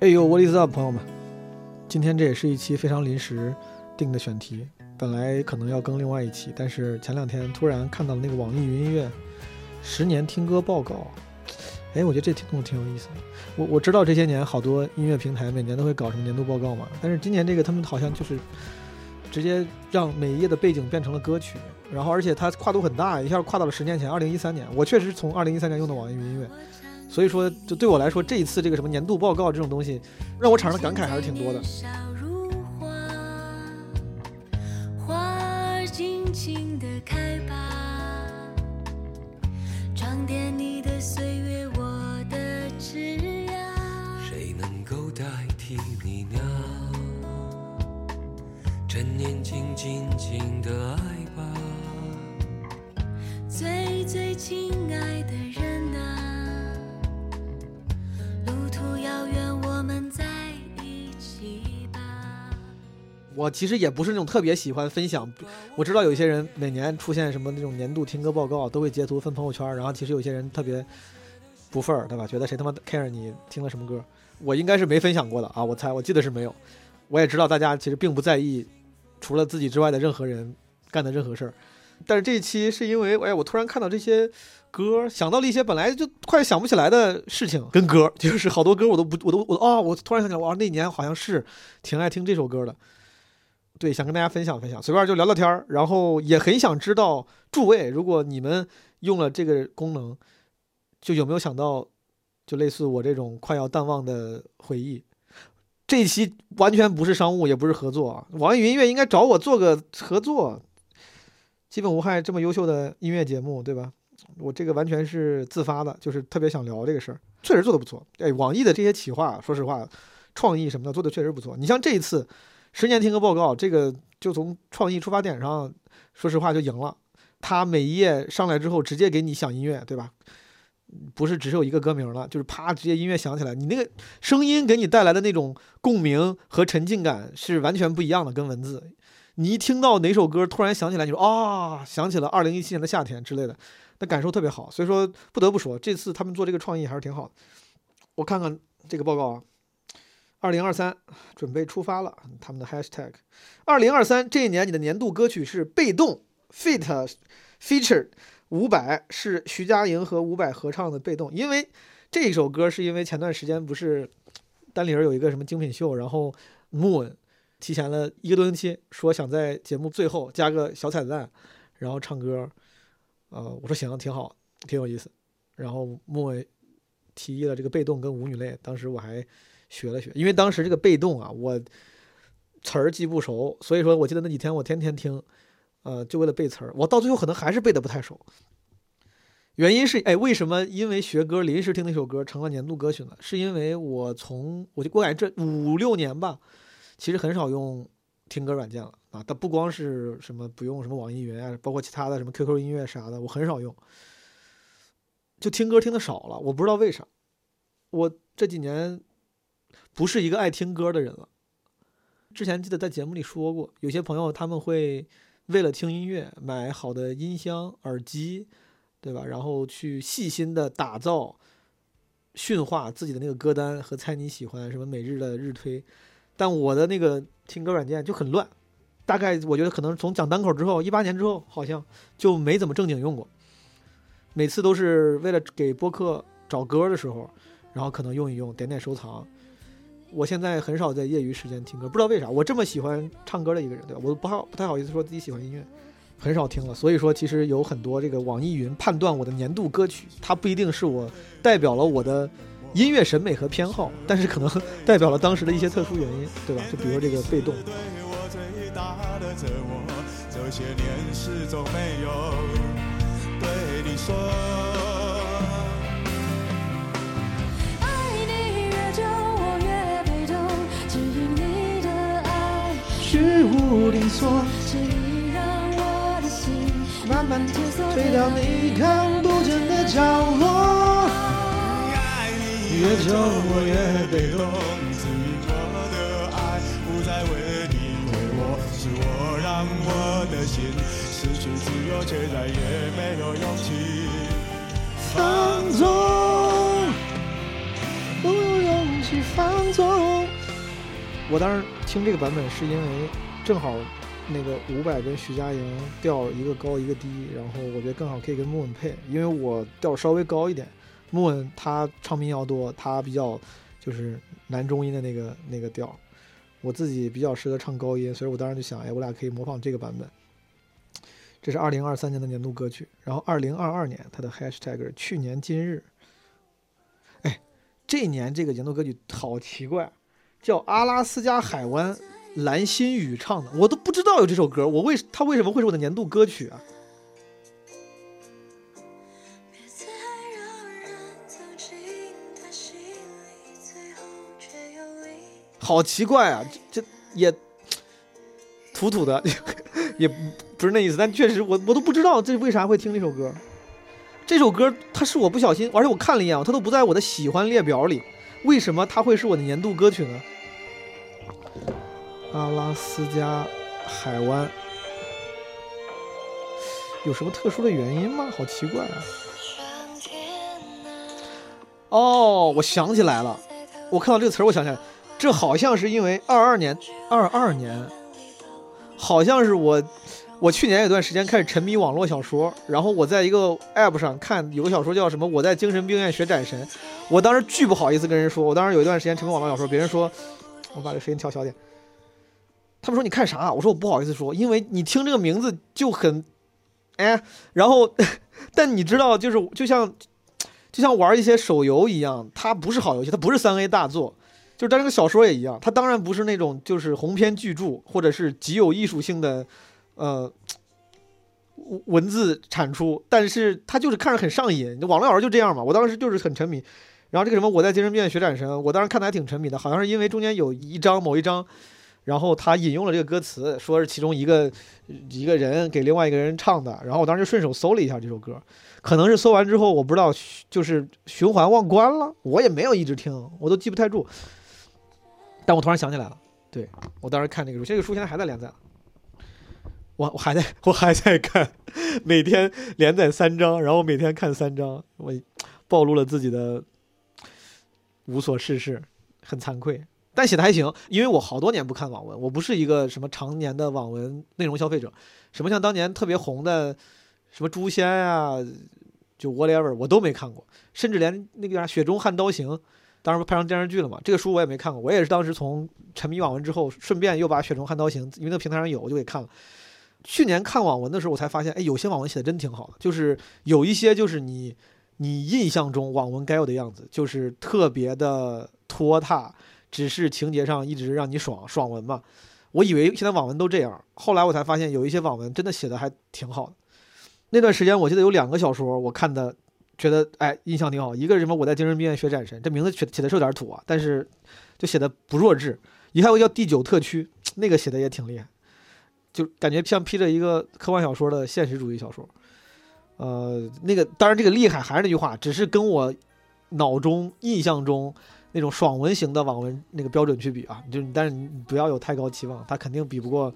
哎呦，What is up，朋友们？今天这也是一期非常临时定的选题，本来可能要更另外一期，但是前两天突然看到了那个网易云音乐十年听歌报告，哎，我觉得这听众挺有意思的。我我知道这些年好多音乐平台每年都会搞什么年度报告嘛，但是今年这个他们好像就是直接让每一页的背景变成了歌曲，然后而且它跨度很大，一下跨到了十年前，二零一三年。我确实从二零一三年用的网易云音乐。所以说，就对我来说，这一次这个什么年度报告这种东西，让我产生的感慨还是挺多的。谁能够代替你呢？趁年轻，的爱吧。最最亲我其实也不是那种特别喜欢分享，我知道有一些人每年出现什么那种年度听歌报告，都会截图分朋友圈，然后其实有些人特别不份儿，对吧？觉得谁他妈 care 你听了什么歌？我应该是没分享过的啊，我猜，我记得是没有。我也知道大家其实并不在意除了自己之外的任何人干的任何事儿，但是这一期是因为，哎，我突然看到这些歌，想到了一些本来就快想不起来的事情，跟歌，就是好多歌我都不，我都我啊，我突然想起来，哇，那年好像是挺爱听这首歌的。对，想跟大家分享分享，随便就聊聊天儿，然后也很想知道诸位，如果你们用了这个功能，就有没有想到，就类似我这种快要淡忘的回忆。这一期完全不是商务，也不是合作啊，网易云音乐应该找我做个合作，基本无害这么优秀的音乐节目，对吧？我这个完全是自发的，就是特别想聊这个事儿，确实做的不错。哎，网易的这些企划，说实话，创意什么的做的确实不错。你像这一次。十年听歌报告，这个就从创意出发点上，说实话就赢了。他每一页上来之后，直接给你响音乐，对吧？不是只是有一个歌名了，就是啪，直接音乐响起来，你那个声音给你带来的那种共鸣和沉浸感是完全不一样的，跟文字。你一听到哪首歌突然想起来，你说啊，想起了二零一七年的夏天之类的，那感受特别好。所以说，不得不说，这次他们做这个创意还是挺好的。我看看这个报告啊。二零二三准备出发了，他们的 hashtag。二零二三这一年，你的年度歌曲是被动 feat feature 伍佰，是徐佳莹和伍佰合唱的《被动》。因为这首歌是因为前段时间不是单立人有一个什么精品秀，然后 Moon 提前了一个多星期，说想在节目最后加个小彩蛋，然后唱歌。呃，我说行，挺好，挺有意思。然后 Moon 提议了这个《被动》跟舞女泪，当时我还。学了学，因为当时这个被动啊，我词儿记不熟，所以说我记得那几天我天天听，呃，就为了背词儿。我到最后可能还是背的不太熟。原因是，哎，为什么因为学歌临时听那首歌成了年度歌曲呢？是因为我从我就我感觉这五六年吧，其实很少用听歌软件了啊。它不光是什么不用什么网易云啊，包括其他的什么 QQ 音乐啥的，我很少用，就听歌听的少了。我不知道为啥，我这几年。不是一个爱听歌的人了。之前记得在节目里说过，有些朋友他们会为了听音乐买好的音箱、耳机，对吧？然后去细心的打造、驯化自己的那个歌单和猜你喜欢什么每日的日推。但我的那个听歌软件就很乱，大概我觉得可能从讲单口之后，一八年之后好像就没怎么正经用过。每次都是为了给播客找歌的时候，然后可能用一用，点点收藏。我现在很少在业余时间听歌，不知道为啥。我这么喜欢唱歌的一个人，对吧？我不好不太好意思说自己喜欢音乐，很少听了。所以说，其实有很多这个网易云判断我的年度歌曲，它不一定是我代表了我的音乐审美和偏好，但是可能代表了当时的一些特殊原因，对吧？就比如这个被动。对你说无定所，是你让我的心慢慢退缩，退到你看不见的角落。越久我越被动，赐予我的爱不再为你挥霍，是我让我的心失去自由，却再也没有勇气放纵，不用勇气放纵。我当时听这个版本是因为正好那个伍佰跟徐佳莹调一个高一个低，然后我觉得更好可以跟木稳配，因为我调稍微高一点，木稳他唱民谣多，他比较就是男中音的那个那个调，我自己比较适合唱高音，所以我当时就想，哎，我俩可以模仿这个版本。这是二零二三年的年度歌曲，然后二零二二年它的 hashtag 去年今日。哎，这年这个年度歌曲好奇怪，叫阿拉斯加海湾蓝心宇唱的，我都不知道有这首歌，我为他为什么会是我的年度歌曲啊？好奇怪啊，这也土土的，也不是那意思，但确实我我都不知道这为啥会听这首歌。这首歌它是我不小心，而且我看了一眼，它都不在我的喜欢列表里，为什么它会是我的年度歌曲呢？阿拉斯加海湾有什么特殊的原因吗？好奇怪啊！哦，我想起来了，我看到这个词儿，我想起来。这好像是因为二二年，二二年，好像是我，我去年有段时间开始沉迷网络小说，然后我在一个 app 上看有个小说叫什么《我在精神病院学斩神》，我当时巨不好意思跟人说，我当时有一段时间沉迷网络小说，别人说，我把这声音调小点，他们说你看啥？我说我不好意思说，因为你听这个名字就很，哎，然后，但你知道，就是就像，就像玩一些手游一样，它不是好游戏，它不是三 A 大作。就是，但这个小说也一样，它当然不是那种就是鸿篇巨著，或者是极有艺术性的，呃，文字产出，但是它就是看着很上瘾。网络小说就这样嘛，我当时就是很沉迷。然后这个什么，我在精神病院学斩神，我当时看的还挺沉迷的，好像是因为中间有一章某一章，然后他引用了这个歌词，说是其中一个一个人给另外一个人唱的，然后我当时顺手搜了一下这首歌，可能是搜完之后，我不知道就是循环忘关了，我也没有一直听，我都记不太住。但我突然想起来了，对我当时看那个书，这个书现在还在连载，我我还在我还在看，每天连载三章，然后每天看三章，我暴露了自己的无所事事，很惭愧，但写的还行，因为我好多年不看网文，我不是一个什么常年的网文内容消费者，什么像当年特别红的什么诛仙啊，就 whatever 我都没看过，甚至连那个啥雪中悍刀行。当时不拍成电视剧了嘛？这个书我也没看过，我也是当时从沉迷网文之后，顺便又把《雪中悍刀行》因为那平台上有，我就给看了。去年看网文的时候，我才发现，哎，有些网文写的真挺好的，就是有一些就是你你印象中网文该有的样子，就是特别的拖沓，只是情节上一直让你爽爽文嘛。我以为现在网文都这样，后来我才发现有一些网文真的写的还挺好的。那段时间我记得有两个小说我看的。觉得哎，印象挺好。一个是什么我在精神病院学斩神，这名字写写的是有点土啊，但是就写的不弱智。一还有叫第九特区，那个写的也挺厉害，就感觉像披着一个科幻小说的现实主义小说。呃，那个当然这个厉害还是那句话，只是跟我脑中印象中那种爽文型的网文那个标准去比啊，就但是你不要有太高期望，他肯定比不过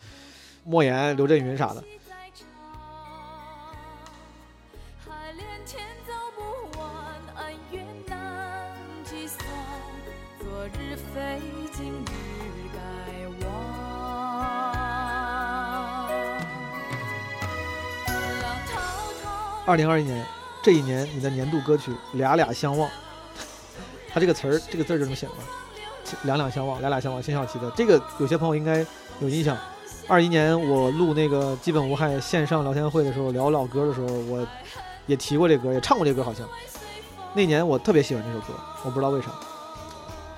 莫言、刘震云啥的。二零二一年，这一年你的年度歌曲《俩俩相望》，他这个词儿，这个字儿就这么写的，两两相望，俩俩相望，辛晓琪的。这个有些朋友应该有印象。二一年我录那个基本无害线上聊天会的时候，聊老歌的时候，我也提过这歌，也唱过这歌，好像。那年我特别喜欢这首歌，我不知道为啥。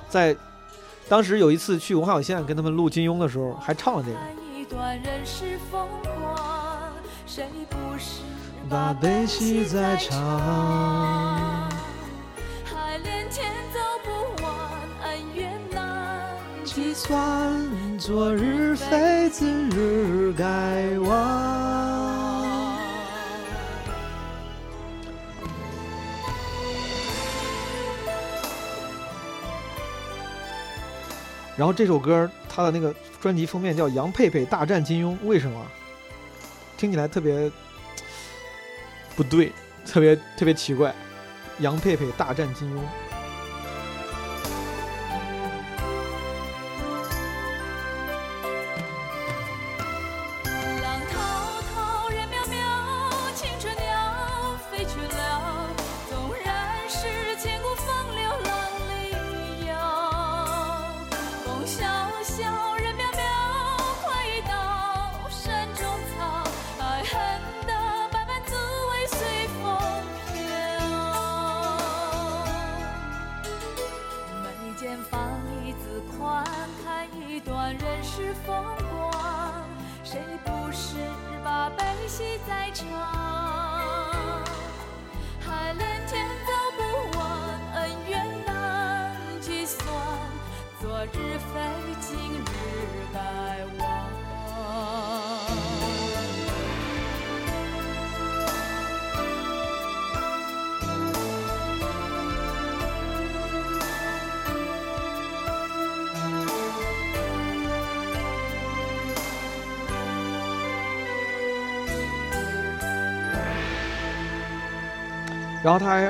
在当时有一次去文化有限跟他们录金庸的时候，还唱了这个。把悲喜在唱，昨日非，今日该忘。然后这首歌，它的那个专辑封面叫《杨佩佩大战金庸》，为什么？听起来特别。不对，特别特别奇怪，杨佩佩大战金庸。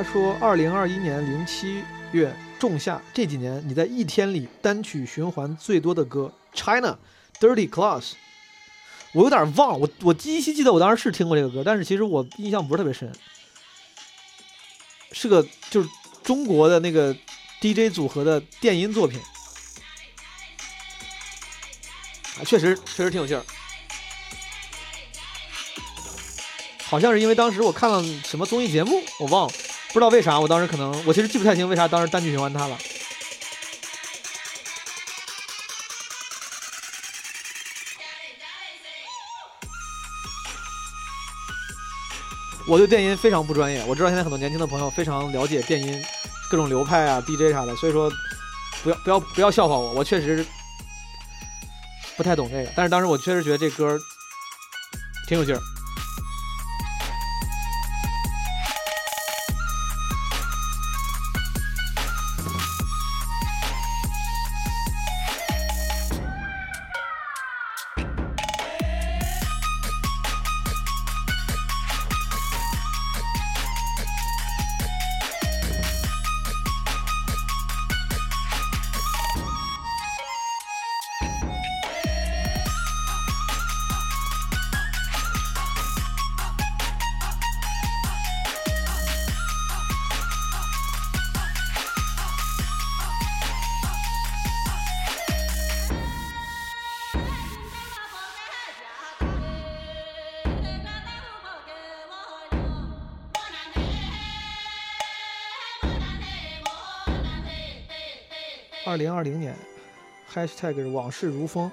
他说，二零二一年零七月仲夏这几年，你在一天里单曲循环最多的歌《China Dirty Class》，我有点忘了，我我依稀记得我当时是听过这个歌，但是其实我印象不是特别深，是个就是中国的那个 DJ 组合的电音作品，啊，确实确实挺有劲儿。好像是因为当时我看了什么综艺节目，我忘了，不知道为啥，我当时可能我其实记不太清为啥当时单曲循环它了。我对电音非常不专业，我知道现在很多年轻的朋友非常了解电音各种流派啊、DJ 啥的，所以说不要不要不要笑话我，我确实不太懂这个，但是当时我确实觉得这歌挺有劲儿。，#hashtag 往事如风。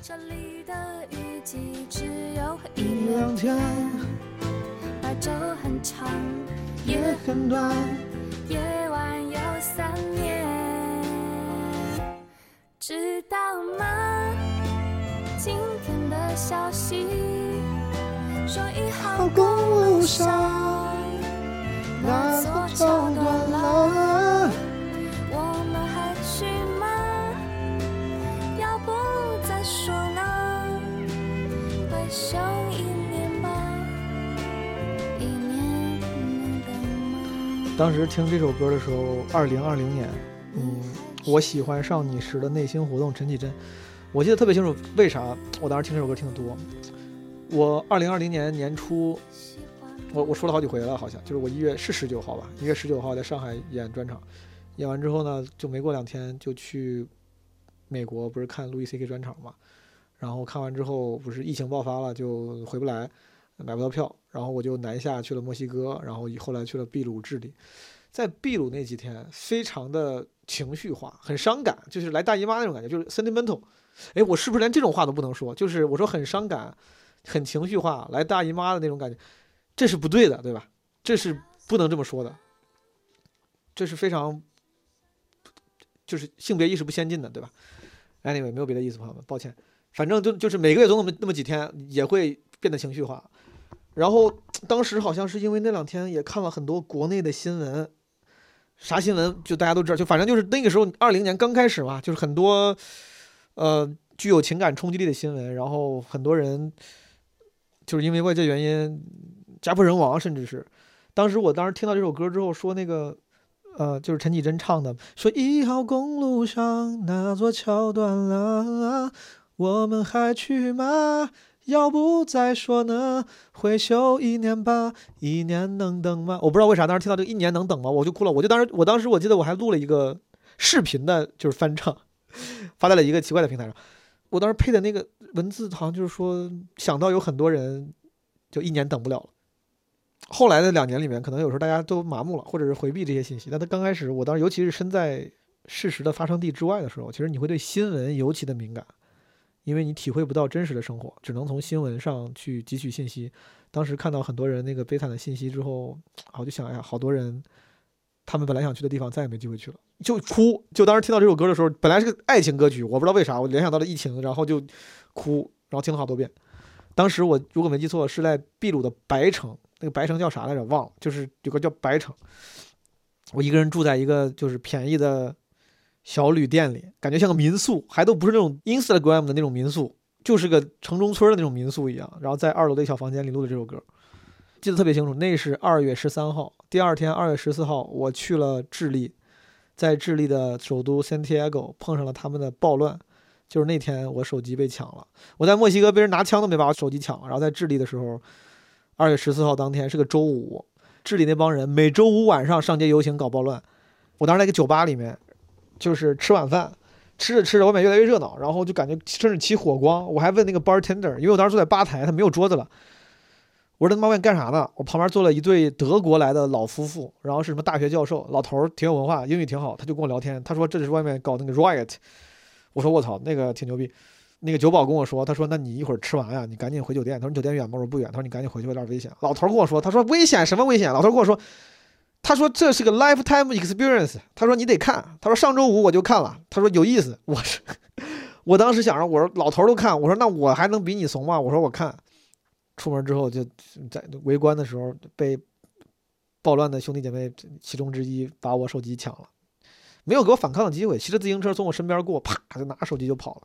这里的雨季只有一一两两天，白昼很长，很短，夜晚有三年，知道吗？今天的消息说一号公路上那座桥断了，当时听这首歌的时候，二零二零年，嗯，我喜欢上你时的内心活动，陈绮贞，我记得特别清楚，为啥我当时听这首歌听得多？我二零二零年年初，我我说了好几回了，好像就是我一月是十九号吧，一月十九号在上海演专场，演完之后呢，就没过两天就去美国，不是看路易 C K 专场嘛，然后看完之后不是疫情爆发了，就回不来，买不到票，然后我就南下去了墨西哥，然后后来去了秘鲁、智利，在秘鲁那几天非常的情绪化，很伤感，就是来大姨妈那种感觉，就是 sentimental。哎，我是不是连这种话都不能说？就是我说很伤感，很情绪化，来大姨妈的那种感觉，这是不对的，对吧？这是不能这么说的，这是非常就是性别意识不先进的，对吧？Anyway，没有别的意思，朋友们，抱歉。反正就就是每个月总有那么那么几天也会变得情绪化，然后 当时好像是因为那两天也看了很多国内的新闻，啥新闻就大家都知道，就反正就是那个时候二零年刚开始嘛，就是很多呃具有情感冲击力的新闻，然后很多人就是因为外界原因家破人亡，甚至是当时我当时听到这首歌之后说那个。呃，就是陈绮贞唱的，说一号公路上那座桥断了，我们还去吗？要不再说呢？会休一年吧，一年能等吗？我不知道为啥当时听到这个一年能等吗？我就哭了。我就当时，我当时我记得我还录了一个视频的，就是翻唱，发在了一个奇怪的平台上。我当时配的那个文字好像就是说，想到有很多人就一年等不了了。后来的两年里面，可能有时候大家都麻木了，或者是回避这些信息。但他刚开始，我当时尤其是身在事实的发生地之外的时候，其实你会对新闻尤其的敏感。因为你体会不到真实的生活，只能从新闻上去汲取信息。当时看到很多人那个悲惨的信息之后，我就想，哎呀，好多人他们本来想去的地方再也没机会去了，就哭。就当时听到这首歌的时候，本来是个爱情歌曲，我不知道为啥我联想到了疫情，然后就哭，然后听了好多遍。当时我如果没记错，是在秘鲁的白城，那个白城叫啥来着？忘了，就是有个叫白城。我一个人住在一个就是便宜的小旅店里，感觉像个民宿，还都不是那种 Instagram 的那种民宿，就是个城中村的那种民宿一样。然后在二楼的一小房间里录的这首歌，记得特别清楚。那是二月十三号，第二天二月十四号，我去了智利，在智利的首都 Santiago 碰上了他们的暴乱。就是那天我手机被抢了，我在墨西哥被人拿枪都没把我手机抢了。然后在智利的时候，二月十四号当天是个周五，智利那帮人每周五晚上上街游行搞暴乱。我当时在一个酒吧里面，就是吃晚饭，吃着吃着外面越来越热闹，然后就感觉甚至起火光。我还问那个 bartender，因为我当时坐在吧台，他没有桌子了。我说他妈外面干啥呢？我旁边坐了一对德国来的老夫妇，然后是什么大学教授，老头儿挺有文化，英语挺好，他就跟我聊天。他说这是外面搞那个 riot。我说我操，那个挺牛逼。那个酒保跟我说，他说那你一会儿吃完呀，你赶紧回酒店。他说你酒店远吗？我说不远。他说你赶紧回去，有点危险。老头跟我说，他说危险什么危险？老头跟我说，他说这是个 lifetime experience。他说你得看。他说上周五我就看了。他说有意思。我是，我当时想着，我说老头都看，我说那我还能比你怂吗？我说我看。出门之后就在围观的时候被暴乱的兄弟姐妹其中之一把我手机抢了。没有给我反抗的机会，骑着自行车从我身边过，啪就拿手机就跑了，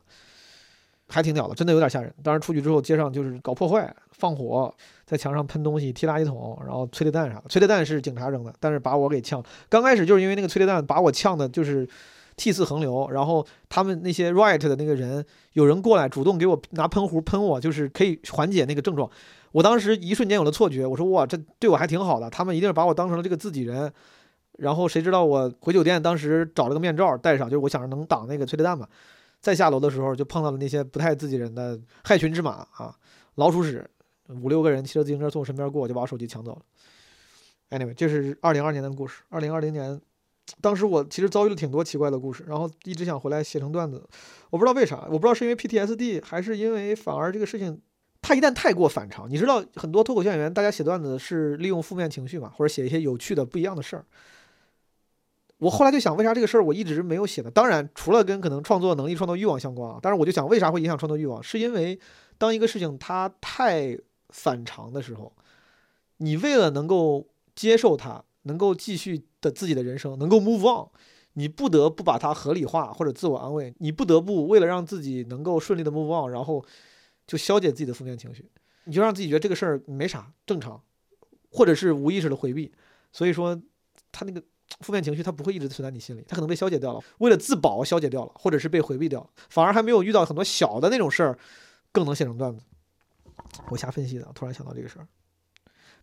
还挺屌的，真的有点吓人。当时出去之后，街上就是搞破坏、放火，在墙上喷东西、踢垃圾桶，然后催泪弹啥的。催泪弹是警察扔的，但是把我给呛。刚开始就是因为那个催泪弹把我呛的，就是涕泗横流。然后他们那些 riot 的那个人，有人过来主动给我拿喷壶喷我，就是可以缓解那个症状。我当时一瞬间有了错觉，我说哇，这对我还挺好的，他们一定是把我当成了这个自己人。然后谁知道我回酒店，当时找了个面罩戴上，就是我想着能挡那个催泪弹嘛。再下楼的时候，就碰到了那些不太自己人的害群之马啊，老鼠屎，五六个人骑着自行车从我身边过，就把我手机抢走了。Anyway，这是二零二年的故事。二零二零年，当时我其实遭遇了挺多奇怪的故事，然后一直想回来写成段子，我不知道为啥，我不知道是因为 PTSD 还是因为反而这个事情，它一旦太过反常，你知道很多脱口秀演员，大家写段子是利用负面情绪嘛，或者写一些有趣的不一样的事儿。我后来就想，为啥这个事儿我一直没有写呢？当然，除了跟可能创作能力、创作欲望相关啊。但是我就想，为啥会影响创作欲望？是因为当一个事情它太反常的时候，你为了能够接受它，能够继续的自己的人生，能够 move on，你不得不把它合理化或者自我安慰，你不得不为了让自己能够顺利的 move on，然后就消解自己的负面情绪，你就让自己觉得这个事儿没啥，正常，或者是无意识的回避。所以说，他那个。负面情绪它不会一直存在你心里，它可能被消解掉了，为了自保消解掉了，或者是被回避掉了，反而还没有遇到很多小的那种事儿，更能写成段子。我瞎分析的，突然想到这个事儿。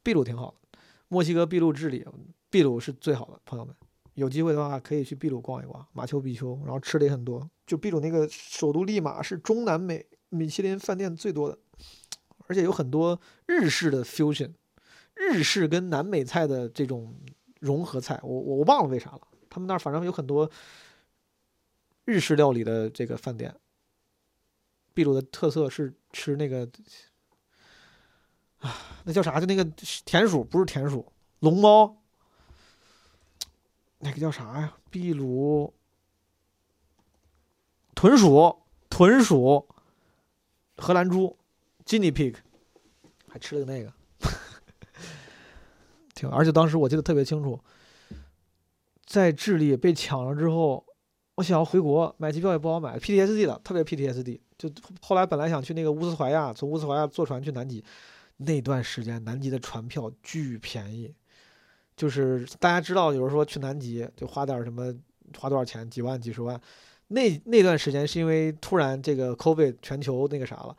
秘鲁挺好的，墨西哥、秘鲁、智利，秘鲁是最好的。朋友们，有机会的话可以去秘鲁逛一逛，马丘比丘，然后吃的也很多。就秘鲁那个首都利马是中南美米其林饭店最多的，而且有很多日式的 fusion，日式跟南美菜的这种。融合菜，我我我忘了为啥了。他们那儿反正有很多日式料理的这个饭店。秘鲁的特色是吃那个啊，那叫啥？就那个田鼠，不是田鼠，龙猫。那个叫啥呀？秘鲁豚鼠，豚鼠，荷兰猪，Guinea pig，还吃了个那个。而且当时我记得特别清楚，在智利被抢了之后，我想要回国，买机票也不好买，PTSD 的，特别 PTSD。就后来本来想去那个乌斯怀亚，从乌斯怀亚坐船去南极，那段时间南极的船票巨便宜，就是大家知道，有人说去南极就花点什么，花多少钱，几万、几十万。那那段时间是因为突然这个 COVID 全球那个啥了，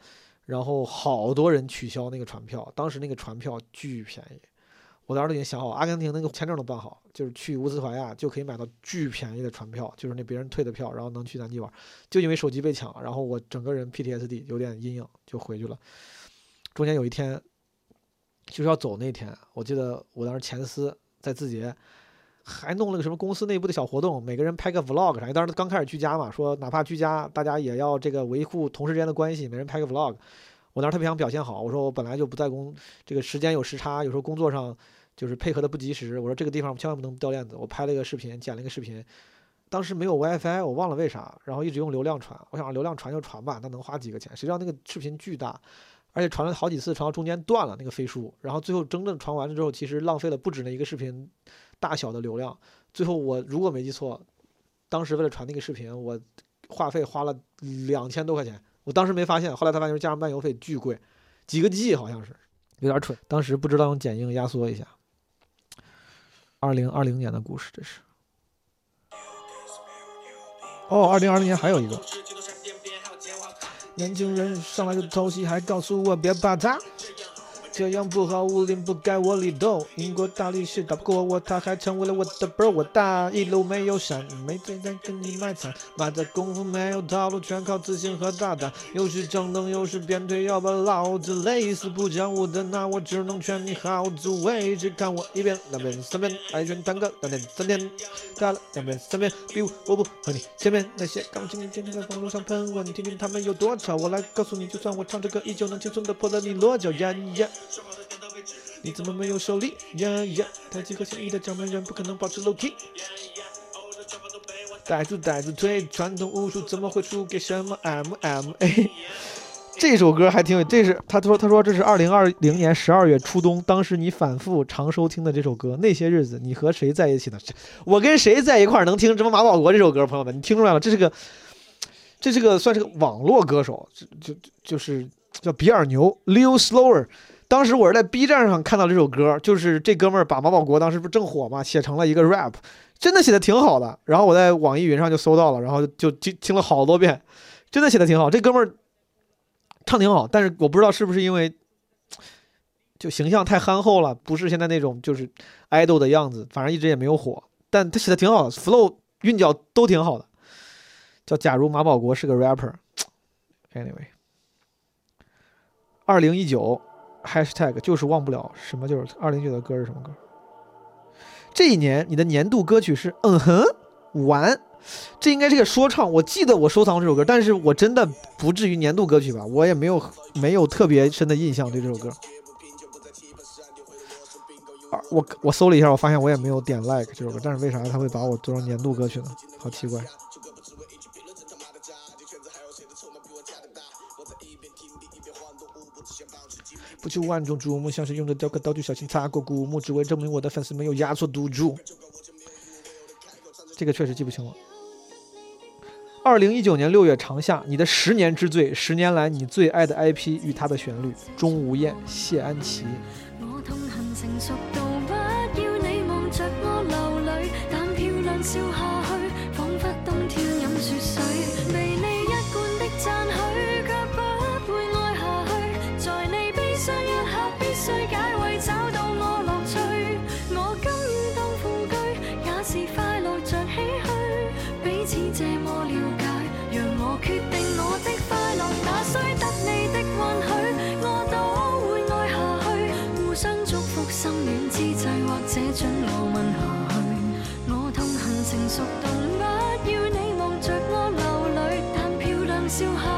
然后好多人取消那个船票，当时那个船票巨便宜。我当时都已经想好，阿根廷那个签证都办好，就是去乌斯怀亚就可以买到巨便宜的船票，就是那别人退的票，然后能去南极玩。就因为手机被抢，然后我整个人 PTSD 有点阴影，就回去了。中间有一天就是要走那天，我记得我当时前司在字节，还弄了个什么公司内部的小活动，每个人拍个 vlog 啥。当时刚开始居家嘛，说哪怕居家，大家也要这个维护同事之间的关系，每人拍个 vlog。我当时特别想表现好，我说我本来就不在工，这个时间有时差，有时候工作上就是配合的不及时。我说这个地方千万不能掉链子。我拍了一个视频，剪了一个视频，当时没有 WiFi，我忘了为啥，然后一直用流量传。我想流量传就传吧，那能花几个钱？谁知道那个视频巨大，而且传了好几次，传到中间断了那个飞书，然后最后真正传完了之后，其实浪费了不止那一个视频大小的流量。最后我如果没记错，当时为了传那个视频，我话费花了两千多块钱。我当时没发现，后来才发现加上漫游费巨贵，几个 G 好像是，有点蠢。当时不知道用剪映压缩一下。二零二零年的故事，这是。哦，二零二零年还有一个，年轻人上来就偷袭，还告诉我别怕他。这样不好，武林不该我里斗。英国大力士打不过我，他还成为了我的 bro。我大一路没有闪，没嘴在跟你卖惨。马的功夫没有套路，全靠自信和大胆。又是正蹬又是鞭腿，要把老子累死。不讲武的，那我只能劝你好自为之。看我一遍两遍三遍，爱拳 tango 两天三天，打了两遍三遍，比武我不和你见面。那些钢琴天天在公路上喷我，你听听他们有多吵。我来告诉你，就算我唱着歌，依旧能轻松的破了你落脚。呀呀。你怎么没有手力？呀呀！太极和现役的掌门人不可能保持 low key。带住带住腿，传统武术怎么会输给什么 MMA？这首歌还挺有，这是他说他说这是二零二零年十二月初冬，当时你反复常收听的这首歌。那些日子你和谁在一起呢？我跟谁在一块儿能听什么马保国这首歌？朋友们，你听出来了？这是个，这是个算是个网络歌手，就就就是叫比尔牛 Leo Slower。当时我是在 B 站上看到这首歌，就是这哥们儿把马保国当时不是正火嘛，写成了一个 rap，真的写的挺好的。然后我在网易云上就搜到了，然后就听听了好多遍，真的写的挺好。这哥们儿唱挺好，但是我不知道是不是因为就形象太憨厚了，不是现在那种就是 idol 的样子，反正一直也没有火。但他写的挺好的，flow 韵脚都挺好的。叫假如马保国是个 rapper，anyway，二零一九。#hashtag 就是忘不了什么，就是二零九的歌是什么歌？这一年你的年度歌曲是嗯哼完，这应该是个说唱。我记得我收藏这首歌，但是我真的不至于年度歌曲吧？我也没有没有特别深的印象对这首歌。我我搜了一下，我发现我也没有点 like 这首歌，但是为啥他会把我做成年度歌曲呢？好奇怪。就万众瞩目，像是用着雕刻刀具小心擦过古墓，只为证明我的粉丝没有压错赌注。这个确实记不清了。二零一九年六月长夏，你的十年之最，十年来你最爱的 IP 与它的旋律，钟无艳、谢安琪。too hot.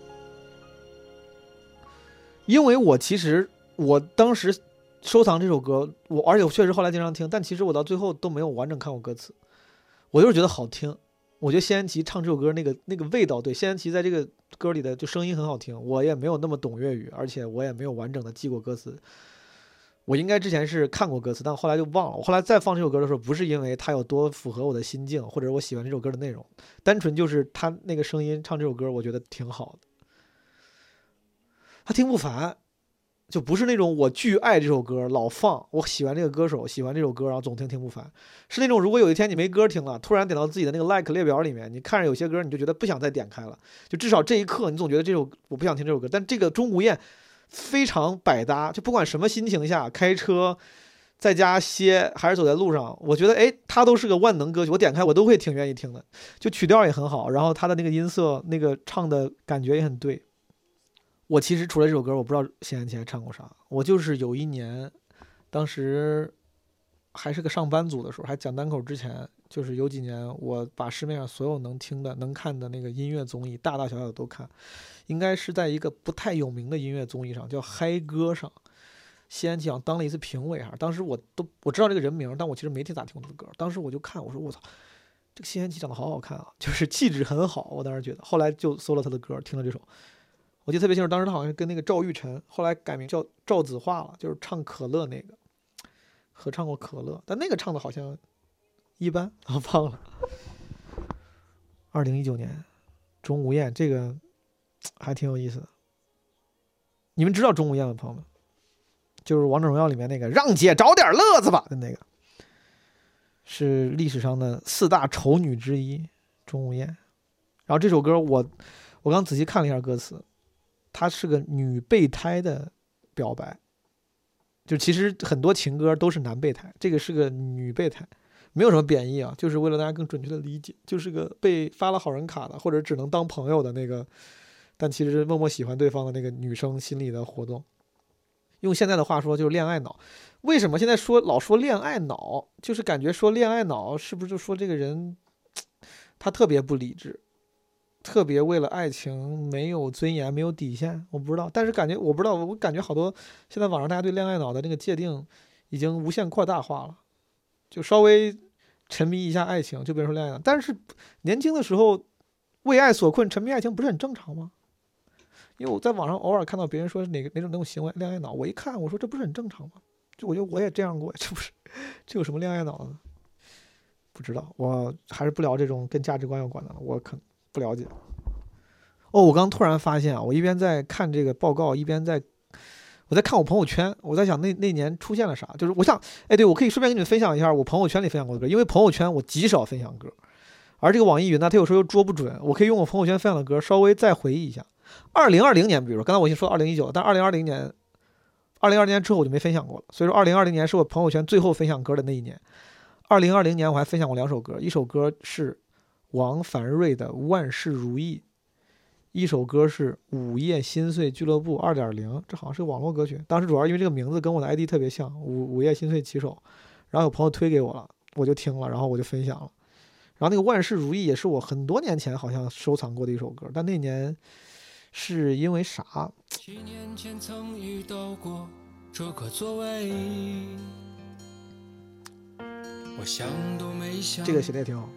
因为我其实我当时收藏这首歌，我而且我确实后来经常听，但其实我到最后都没有完整看过歌词，我就是觉得好听，我觉得谢安琪唱这首歌那个那个味道，对，谢安琪在这个歌里的就声音很好听。我也没有那么懂粤语，而且我也没有完整的记过歌词。我应该之前是看过歌词，但后来就忘了。我后来再放这首歌的时候，不是因为它有多符合我的心境，或者我喜欢这首歌的内容，单纯就是他那个声音唱这首歌，我觉得挺好的。他听不烦，就不是那种我巨爱这首歌老放，我喜欢这个歌手，喜欢这首歌，然后总听听不烦。是那种如果有一天你没歌听了，突然点到自己的那个 like 列表里面，你看着有些歌，你就觉得不想再点开了，就至少这一刻你总觉得这首我不想听这首歌。但这个钟无艳。非常百搭，就不管什么心情下，开车、在家歇还是走在路上，我觉得哎，它都是个万能歌曲。我点开我都会挺愿意听的，就曲调也很好，然后他的那个音色、那个唱的感觉也很对。我其实除了这首歌，我不知道谢安琪还唱过啥。我就是有一年，当时还是个上班族的时候，还讲单口之前，就是有几年我把市面上所有能听的、能看的那个音乐综艺，大大小小都看。应该是在一个不太有名的音乐综艺上，叫《嗨歌》上，谢安琪好像当了一次评委哈。当时我都我知道这个人名，但我其实没听咋听过他的歌。当时我就看，我说我操，这个谢安琪长得好好看啊，就是气质很好。我当时觉得，后来就搜了他的歌，听了这首，我记得特别清楚。当时他好像跟那个赵玉晨，后来改名叫赵子化了，就是唱可乐那个，合唱过可乐，但那个唱的好像一般，我忘了。二零一九年，钟无艳这个。还挺有意思的。你们知道钟无艳吗，朋友们？就是《王者荣耀》里面那个“让姐找点乐子吧”的那个，是历史上的四大丑女之一，钟无艳。然后这首歌我我刚仔细看了一下歌词，它是个女备胎的表白。就其实很多情歌都是男备胎，这个是个女备胎，没有什么贬义啊，就是为了大家更准确的理解，就是个被发了好人卡的，或者只能当朋友的那个。但其实默默喜欢对方的那个女生心里的活动，用现在的话说就是恋爱脑。为什么现在说老说恋爱脑，就是感觉说恋爱脑是不是就说这个人 他特别不理智，特别为了爱情没有尊严、没有底线？我不知道，但是感觉我不知道，我感觉好多现在网上大家对恋爱脑的那个界定已经无限扩大化了，就稍微沉迷一下爱情就别说恋爱脑。但是年轻的时候为爱所困、沉迷爱情不是很正常吗？因为我在网上偶尔看到别人说哪个哪种哪种行为恋爱脑，我一看我说这不是很正常吗？就我觉得我也这样过，这不是这有什么恋爱脑呢？不知道，我还是不聊这种跟价值观有关的了，我可能不了解。哦，我刚突然发现啊，我一边在看这个报告，一边在我在看我朋友圈，我在想那那年出现了啥？就是我想，哎，对我可以顺便跟你们分享一下我朋友圈里分享过的歌，因为朋友圈我极少分享歌，而这个网易云呢，它有时候又捉不准，我可以用我朋友圈分享的歌稍微再回忆一下。二零二零年，比如说刚才我已经说二零一九，但二零二零年，二零二零年之后我就没分享过了。所以说，二零二零年是我朋友圈最后分享歌的那一年。二零二零年我还分享过两首歌，一首歌是王凡瑞的《万事如意》，一首歌是《午夜心碎俱乐部二点零》，这好像是个网络歌曲。当时主要因为这个名字跟我的 ID 特别像，《午午夜心碎骑手》，然后有朋友推给我了，我就听了，然后我就分享了。然后那个《万事如意》也是我很多年前好像收藏过的一首歌，但那年。是因为啥？七年前曾遇到过这个座位，我想都没想，这个写的也挺好，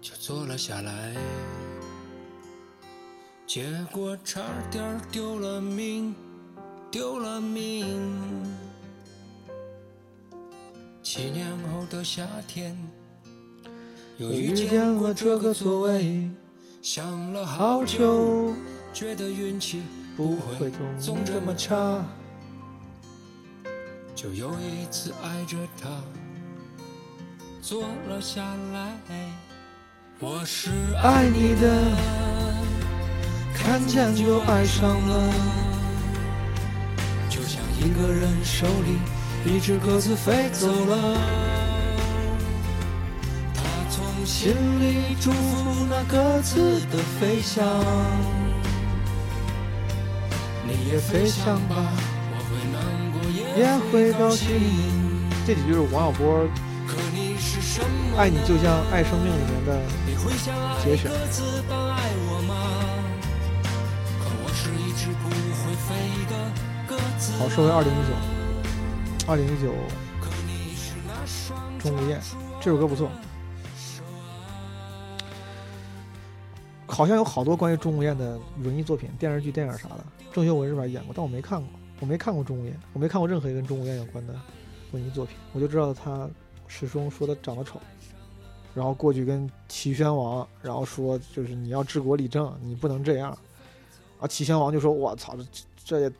就坐了下来，结果差点丢了命，丢了命。七年后的夏天，又遇见了这个座位，想了好久。觉得运气不会总这么差，就又一次爱着他，坐了下来。我是爱你的，看见就爱上了，就像一个人手里一只鸽子飞走了，他从心里祝福那鸽子的飞翔。你也飞翔吧，我会难过也会高兴。这几句是王小波《爱你就像爱生命》里面的节选。好，说回二零一九，二零一九，钟无艳这首歌不错。好像有好多关于钟无艳的文艺作品、电视剧、电影啥的，郑秀文这边演过，但我没看过，我没看过钟无艳，我没看过任何一个跟钟无艳有关的文艺作品，我就知道她师兄说他长得丑，然后过去跟齐宣王，然后说就是你要治国理政，你不能这样，啊，齐宣王就说我操，这这也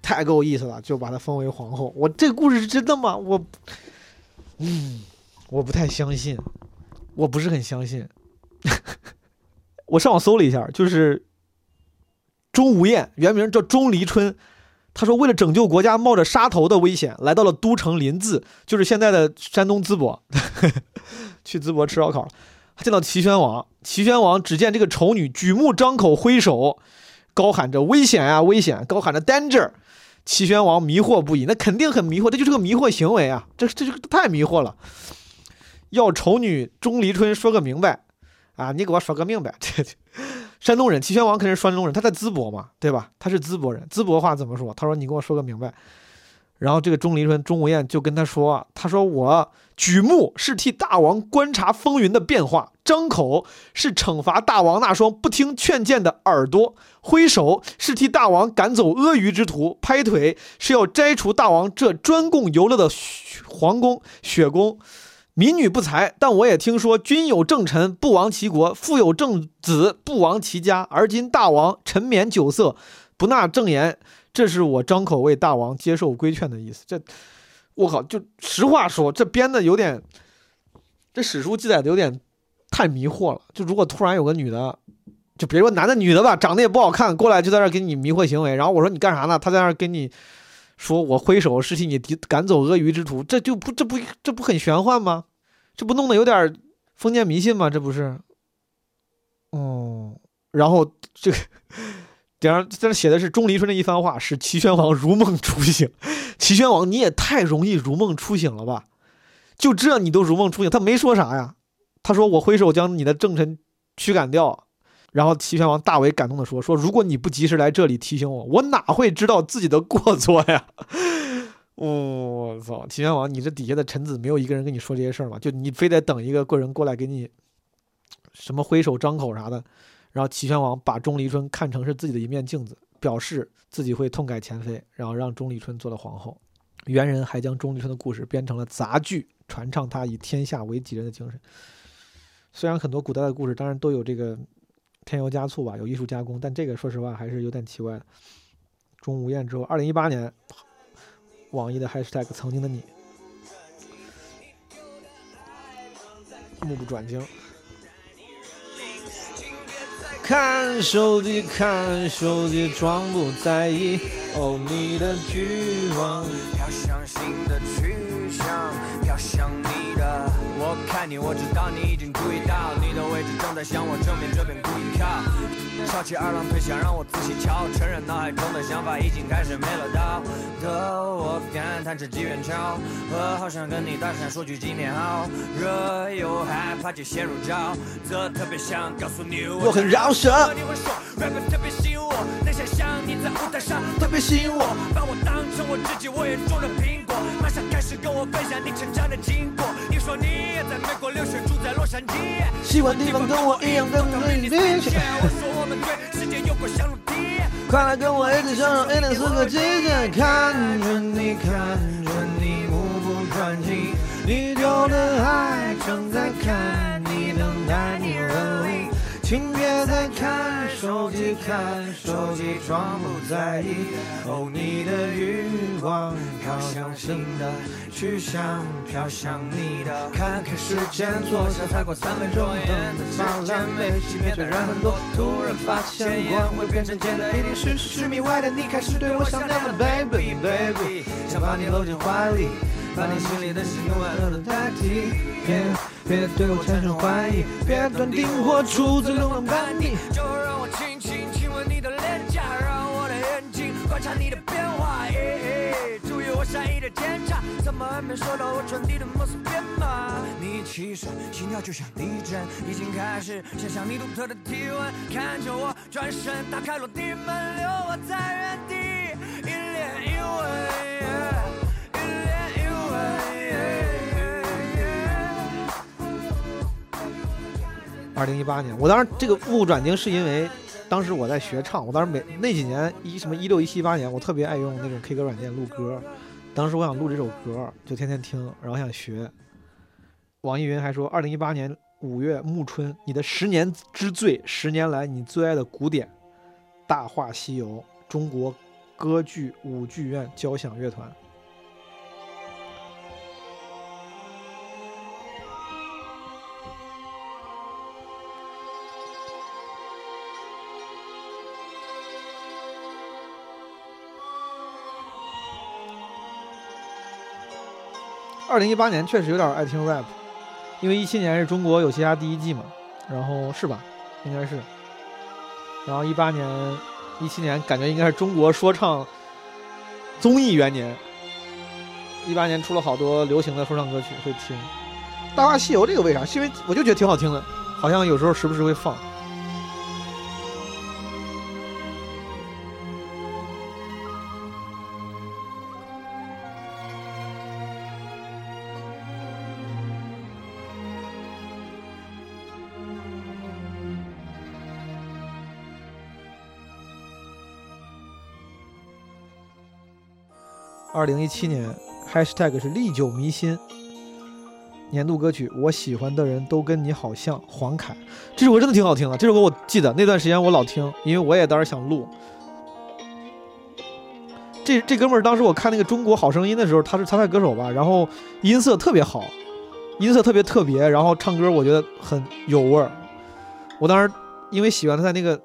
太够意思了，就把他封为皇后。我这个故事是真的吗？我，嗯，我不太相信，我不是很相信。我上网搜了一下，就是钟无艳，原名叫钟离春。他说，为了拯救国家，冒着杀头的危险，来到了都城临淄，就是现在的山东淄博，去淄博吃烧烤。他见到齐宣王，齐宣王只见这个丑女举目张口挥手，高喊着危险啊危险，高喊着 danger。齐宣王迷惑不已，那肯定很迷惑，这就是个迷惑行为啊，这这就太迷惑了。要丑女钟离春说个明白。啊，你给我说个明白！这 山东人，齐宣王肯定是山东人，他在淄博嘛，对吧？他是淄博人，淄博话怎么说？他说：“你给我说个明白。”然后这个钟离春、钟无艳就跟他说：“他说我举目是替大王观察风云的变化，张口是惩罚大王那双不听劝谏的耳朵，挥手是替大王赶走阿谀之徒，拍腿是要摘除大王这专供游乐的皇宫雪宫。”民女不才，但我也听说君有正臣不亡其国，父有正子不亡其家。而今大王沉湎酒色，不纳正言，这是我张口为大王接受规劝的意思。这，我靠，就实话说，这编的有点，这史书记载的有点太迷惑了。就如果突然有个女的，就别说男的女的吧，长得也不好看，过来就在那给你迷惑行为，然后我说你干啥呢？他在那跟你。说我挥手是替你赶走鳄鱼之徒，这就不这不这不很玄幻吗？这不弄得有点封建迷信吗？这不是？哦，然后这个顶上在那写的是钟离春的一番话，使齐宣王如梦初醒。齐宣王，你也太容易如梦初醒了吧？就这你都如梦初醒？他没说啥呀？他说我挥手将你的正臣驱赶掉。然后齐宣王大为感动地说：“说如果你不及时来这里提醒我，我哪会知道自己的过错呀？” 我操，齐宣王，你这底下的臣子没有一个人跟你说这些事儿吗？就你非得等一个贵人过来给你什么挥手张口啥的？然后齐宣王把钟离春看成是自己的一面镜子，表示自己会痛改前非，然后让钟离春做了皇后。元人还将钟离春的故事编成了杂剧，传唱他以天下为己任的精神。虽然很多古代的故事当然都有这个。添油加醋吧，有艺术加工，但这个说实话还是有点奇怪的。钟无艳之后，二零一八年，网易的 hashtag 曾经的你，目不转睛。看手机，看手机，装不在意。哦，你的欲望要向新的去向，飘向你的。我看你，我知道你已经注意到，你的位置正在向我正面这边故意靠。翘起二郎腿，想让我仔细瞧，承认脑海中的想法已经开始没了道。的我感叹着机缘巧合，好想跟你搭讪说句今天好。热又害怕就陷入沼泽，特别想告诉你我很饶舌。你会说 rap 特别吸引我，能想象你在舞台上特别吸引我，把我当成我自己，我也种了苹果，马上开始跟我分享你成长的经过。你说你。在美国留学，住在洛杉矶。喜欢地方跟我一样的美丽。我说我们对世界有过相同体验。快来跟我一起享受一年四个季节。看着你，看着你，目不转睛。你丢的爱正在看你，等待。请别再看手机，看手机，装不在意。哦，你的余光飘向新的去向，飘向你的。看看时间，坐下才过三分钟，等的马兰被欺骗的人很多。突然发现烟会变成甜的，一定是十米外的你开始对我想念了，baby baby，想把你搂进怀里。把你心里的喜怒哀乐都代替，别对我产生怀疑，别断定我出自流浪叛逆。就让我轻轻亲吻你的脸颊，让我的眼睛观察你的变化。注意我善意的检查，怎么还没收到我传递的某色编码？你起身，心跳就像地震，已经开始想象你独特的体温。看着我转身，打开落地门，留我在原地，二零一八年，我当时这个误转经是因为当时我在学唱，我当时每那几年一什么一六一七一八年，我特别爱用那种 K 歌软件录歌。当时我想录这首歌，就天天听，然后想学。网易云还说，二零一八年五月暮春，你的十年之最，十年来你最爱的古典，《大话西游》，中国歌剧舞剧院交响乐团。二零一八年确实有点爱听 rap，因为一七年是中国有嘻哈第一季嘛，然后是吧？应该是。然后一八年、一七年感觉应该是中国说唱综艺元年。一八年出了好多流行的说唱歌曲，会听《大话西游》这个为啥？是因为我就觉得挺好听的，好像有时候时不时会放。二零一七年，#hashtag 是历久弥新。年度歌曲，我喜欢的人都跟你好像。黄凯，这首歌真的挺好听的。这首歌我记得那段时间我老听，因为我也当时想录。这这哥们儿当时我看那个《中国好声音》的时候，他是参赛歌手吧，然后音色特别好，音色特别特别，然后唱歌我觉得很有味儿。我当时因为喜欢他在那个。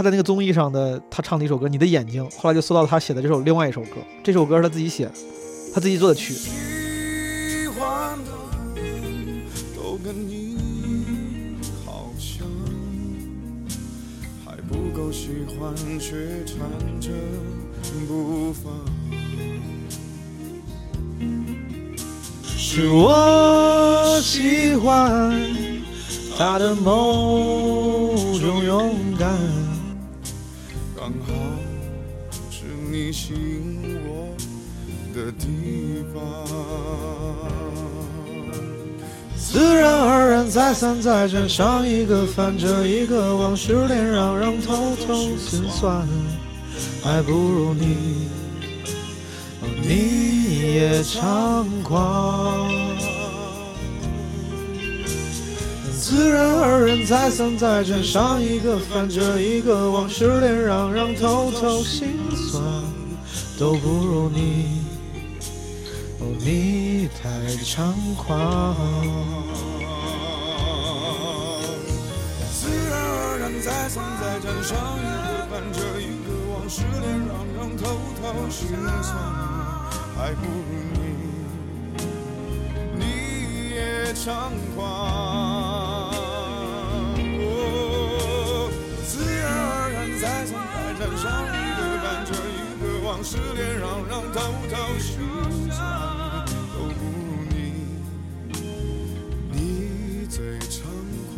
他在那个综艺上的，他唱的一首歌《你的眼睛》，后来就搜到他写的这首另外一首歌，这首歌是他自己写的，他自己做的曲。是我喜欢他的某种勇敢。你吸引我的地方，自然而然再三再战，上一个翻着一个往事连嚷嚷，偷偷心酸，还不如你，你也猖狂。自然而然再三再战，上一个翻着一个往事连嚷嚷，偷偷心。都不如你，哦，你太猖狂。自然而然，再三再战，上一个伴着一个往事连嚷嚷，偷偷心酸，还不如你，你也猖狂。往事连嚷嚷，偷偷心酸，都不如你，你最猖狂，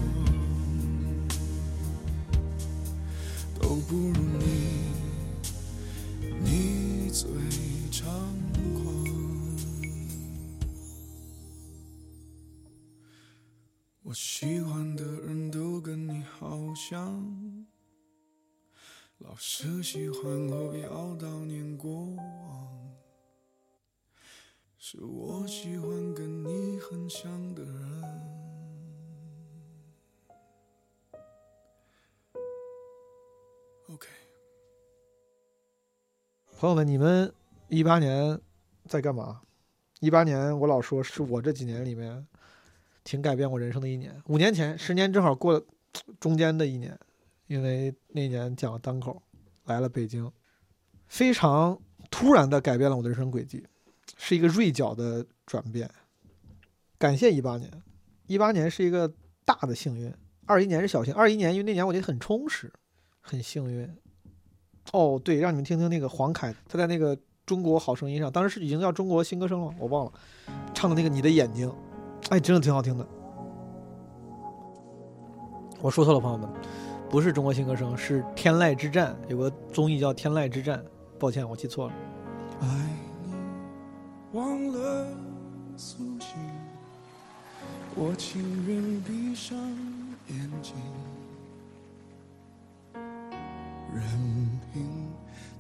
都不如你，你最猖狂。我喜欢的人都跟你好像。老是喜欢后要悼念过往，是我喜欢跟你很像的人。OK，朋友们，你们一八年在干嘛？一八年我老说是我这几年里面挺改变我人生的一年。五年前，十年正好过了中间的一年。因为那年讲单口，来了北京，非常突然的改变了我的人生轨迹，是一个锐角的转变。感谢一八年，一八年是一个大的幸运，二一年是小幸。二一年因为那年我觉得很充实，很幸运。哦，对，让你们听听那个黄凯，他在那个《中国好声音》上，当时是已经叫《中国新歌声》了，我忘了，唱的那个《你的眼睛》，哎，真的挺好听的。我说错了，朋友们。不是中国新歌声，是天籁之战，有个综艺叫天籁之战。抱歉，我记错了。爱你忘了苏醒，我情愿闭上眼睛，任凭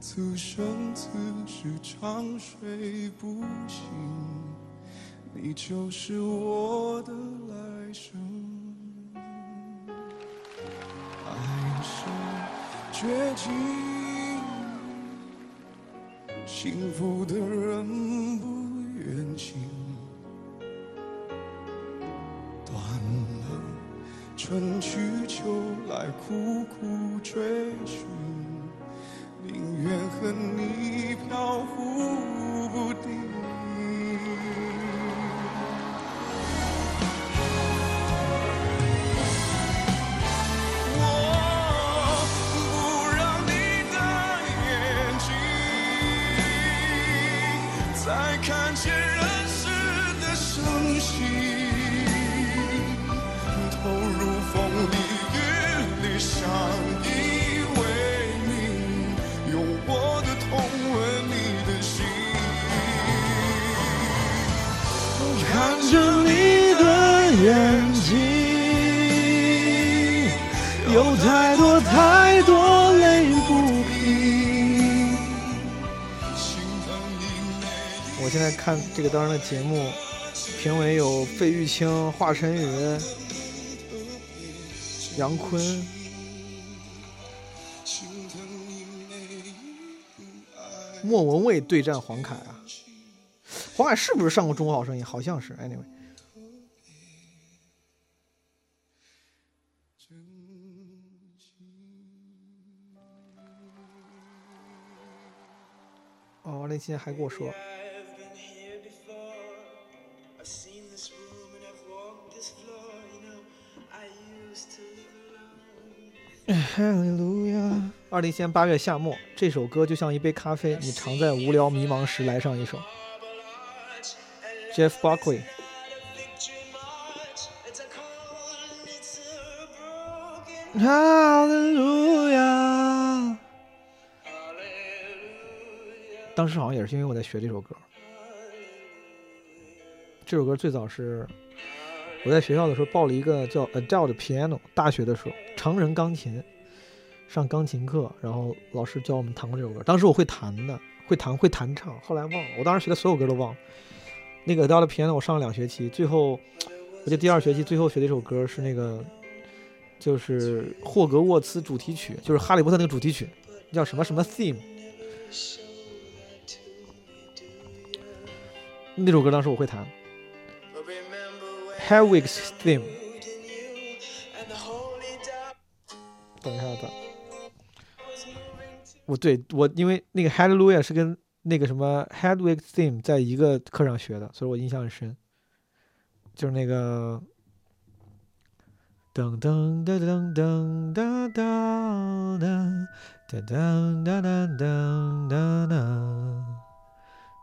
此生此世长睡不醒，你就是我的来生。爱是绝境，幸福的人不愿醒。断了春去秋来，苦苦追寻，宁愿和你飘忽不定。有太多太多泪不平。我现在看这个当时的节目，评委有费玉清、华晨宇、杨坤，莫文蔚对战黄凯啊。黄凯是不是上过《中国好声音》？好像是。Anyway，哦，二零一七年还跟我说。哈利路亚。二零年八月夏末，这首歌就像一杯咖啡，你常在无聊迷茫时来上一首。Jeff Buckley。哈利路亚。当时好像也是因为我在学这首歌。这首歌最早是我在学校的时候报了一个叫 Adult Piano，大学的时候成人钢琴，上钢琴课，然后老师教我们弹过这首歌。当时我会弹的，会弹会弹唱，后来忘了，我当时学的所有歌都忘了。那个 Adult Piano 我上了两学期，最后我记得第二学期最后学的一首歌是那个就是霍格沃茨主题曲，就是哈利波特那个主题曲，叫什么什么 Theme。那首歌当时我会弹。，Hedwig's Theme。等一下子，我对我因为那个 Hallelujah 是跟那个什么 Hedwig's Theme 在一个课上学的，所以我印象很深。就是那个噔噔噔噔噔噔噔噔噔噔噔噔噔噔。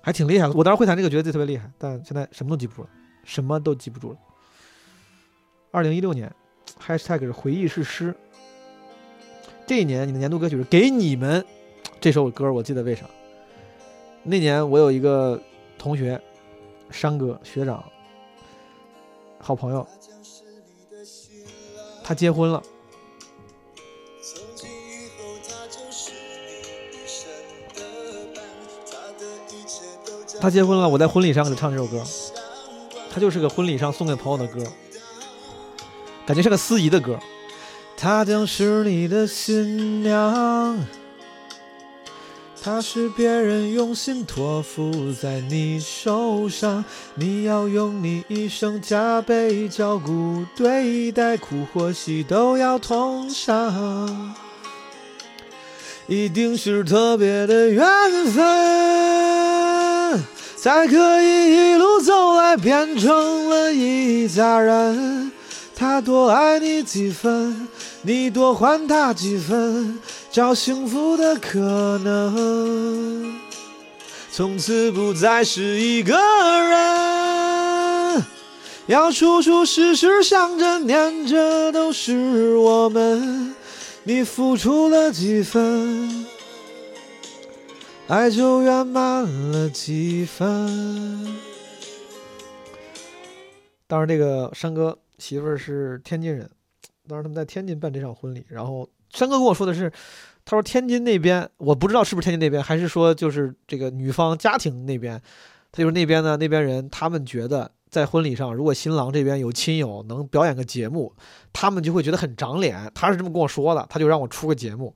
还挺厉害的。我当时会弹这个，觉得自己特别厉害，但现在什么都记不住了，什么都记不住了。二零一六年，#hashtag 是回忆是诗。这一年你的年度歌曲是《给你们》这首歌，我记得为啥？那年我有一个同学，山哥学长，好朋友，他结婚了。他结婚了，我在婚礼上给他唱这首歌，他就是个婚礼上送给朋友的歌，感觉是个司仪的歌。她将是你的新娘，她是别人用心托付在你手上，你要用你一生加倍照顾对待，苦或喜都要同享。一定是特别的缘分，才可以一路走来变成了一家人。他多爱你几分，你多还他几分，找幸福的可能。从此不再是一个人，要处处时时想着念着都是我们。你付出了几分，爱就圆满了几分。当时这个山哥媳妇儿是天津人，当时他们在天津办这场婚礼，然后山哥跟我说的是，他说天津那边我不知道是不是天津那边，还是说就是这个女方家庭那边，他就是那边呢那边人，他们觉得在婚礼上如果新郎这边有亲友能表演个节目，他们就会觉得很长脸，他是这么跟我说的，他就让我出个节目。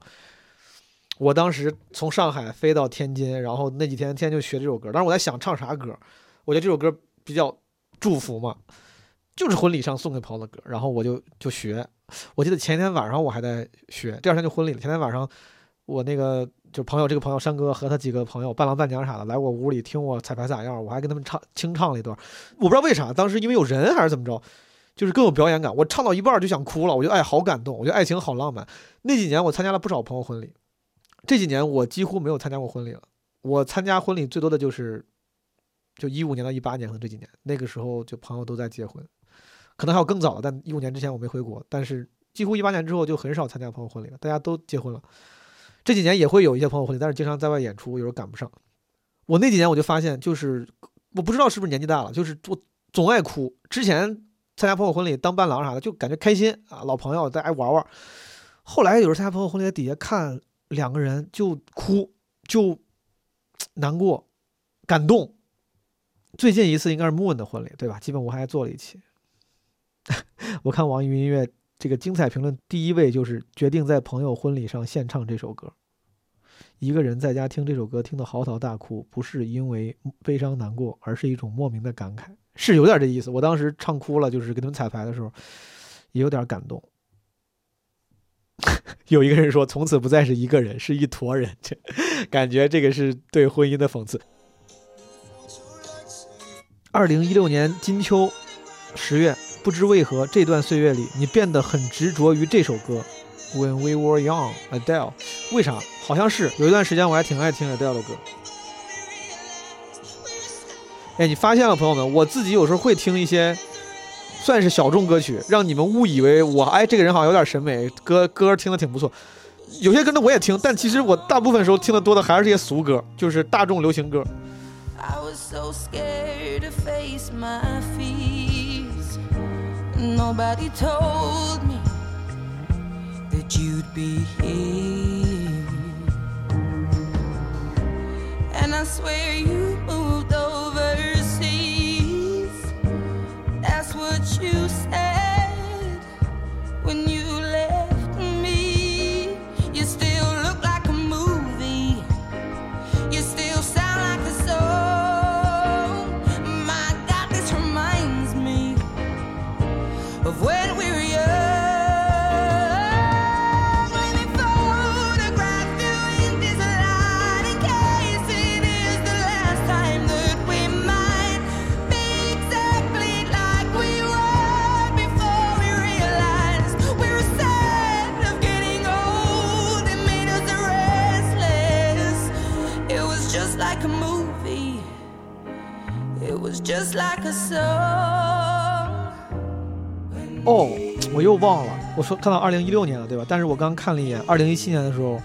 我当时从上海飞到天津，然后那几天天天就学这首歌，当时我在想唱啥歌，我觉得这首歌比较祝福嘛，就是婚礼上送给朋友的歌，然后我就就学。我记得前一天晚上我还在学，第二天就婚礼了。前天晚上我那个就朋友这个朋友山哥和他几个朋友伴郎伴娘啥的来我屋里听我彩排咋样，我还跟他们唱清唱了一段。我不知道为啥，当时因为有人还是怎么着，就是更有表演感。我唱到一半就想哭了，我觉得哎好感动，我觉得爱情好浪漫。那几年我参加了不少朋友婚礼，这几年我几乎没有参加过婚礼了。我参加婚礼最多的就是就一五年到一八年，可能这几年那个时候就朋友都在结婚。可能还有更早的，但一五年之前我没回国，但是几乎一八年之后就很少参加朋友婚礼了，大家都结婚了。这几年也会有一些朋友婚礼，但是经常在外演出，有时候赶不上。我那几年我就发现，就是我不知道是不是年纪大了，就是我总爱哭。之前参加朋友婚礼当伴郎啥的，就感觉开心啊，老朋友大家玩玩。后来有时候参加朋友婚礼，在底下看两个人就哭，就难过、感动。最近一次应该是莫文的婚礼，对吧？基本我还做了一期。我看网易云音乐这个精彩评论，第一位就是决定在朋友婚礼上献唱这首歌。一个人在家听这首歌，听得嚎啕大哭，不是因为悲伤难过，而是一种莫名的感慨，是有点这意思。我当时唱哭了，就是给他们彩排的时候，也有点感动。有一个人说：“从此不再是一个人，是一坨人。”这感觉这个是对婚姻的讽刺。二零一六年金秋十月。不知为何，这段岁月里，你变得很执着于这首歌《When We Were Young》，Adele。为啥？好像是有一段时间我还挺爱听 Adele 的歌。哎，你发现了，朋友们，我自己有时候会听一些算是小众歌曲，让你们误以为我哎这个人好像有点审美，歌歌听的挺不错。有些歌呢我也听，但其实我大部分时候听的多的还是这些俗歌，就是大众流行歌。I was so scared to face my fears. Nobody told me that you'd be here. And I swear you moved over. You said when you left 哦，我又忘了，我说看到二零一六年了，对吧？但是我刚看了一眼，二零一七年的时候，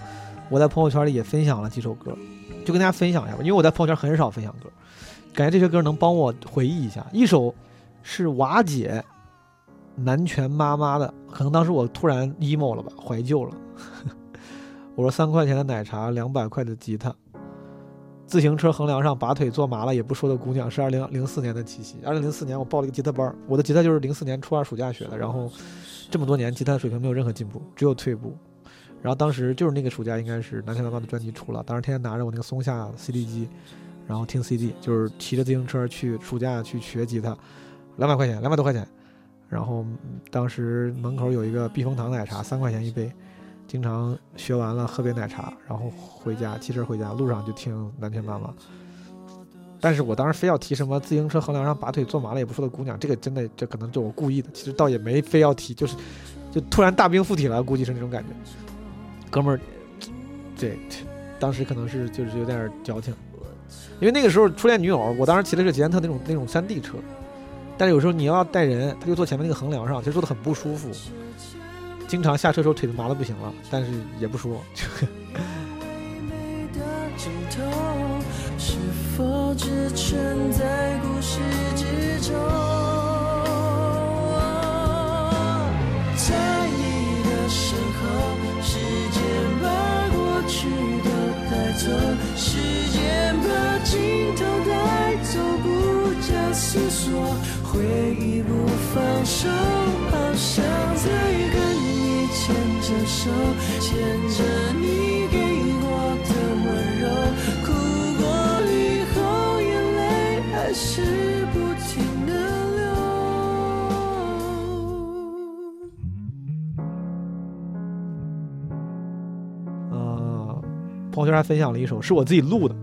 我在朋友圈里也分享了几首歌，就跟大家分享一下吧，因为我在朋友圈很少分享歌，感觉这些歌能帮我回忆一下。一首是瓦姐南拳妈妈的，可能当时我突然 emo 了吧，怀旧了。我说三块钱的奶茶，两百块的吉他，自行车横梁上拔腿坐麻了也不说的姑娘，是二零零四年的七夕。二零零四年我报了一个吉他班，我的吉他就是零四年初二暑假学的，然后这么多年吉他水平没有任何进步，只有退步。然后当时就是那个暑假，应该是南拳妈妈的专辑出了，当时天天拿着我那个松下 CD 机，然后听 CD，就是骑着自行车去暑假去学吉他，两百块钱，两百多块钱。然后当时门口有一个避风塘奶茶，三块钱一杯，经常学完了喝杯奶茶，然后回家骑车回家，路上就听南拳妈妈。但是我当时非要提什么自行车横梁上拔腿坐麻了也不说的姑娘，这个真的这可能就我故意的，其实倒也没非要提，就是就突然大兵附体了，估计是那种感觉。哥们儿，对，当时可能是就是有点矫情，因为那个时候初恋女友，我当时骑的是捷安特那种那种山地车，但是有时候你要带人，他就坐前面那个横梁上，其实坐的很不舒服，经常下车时候腿都麻的不行了，但是也不说，就美的尽头，是否只存在故事之中？在你的身后，时间把过去都带走，时间把尽头带走，不假思索，回忆不放手，好想再跟你牵着手，牵着你给我的温柔，哭过以后，眼泪还是不停的流。呃，朋友圈还分享了一首是我自己录的，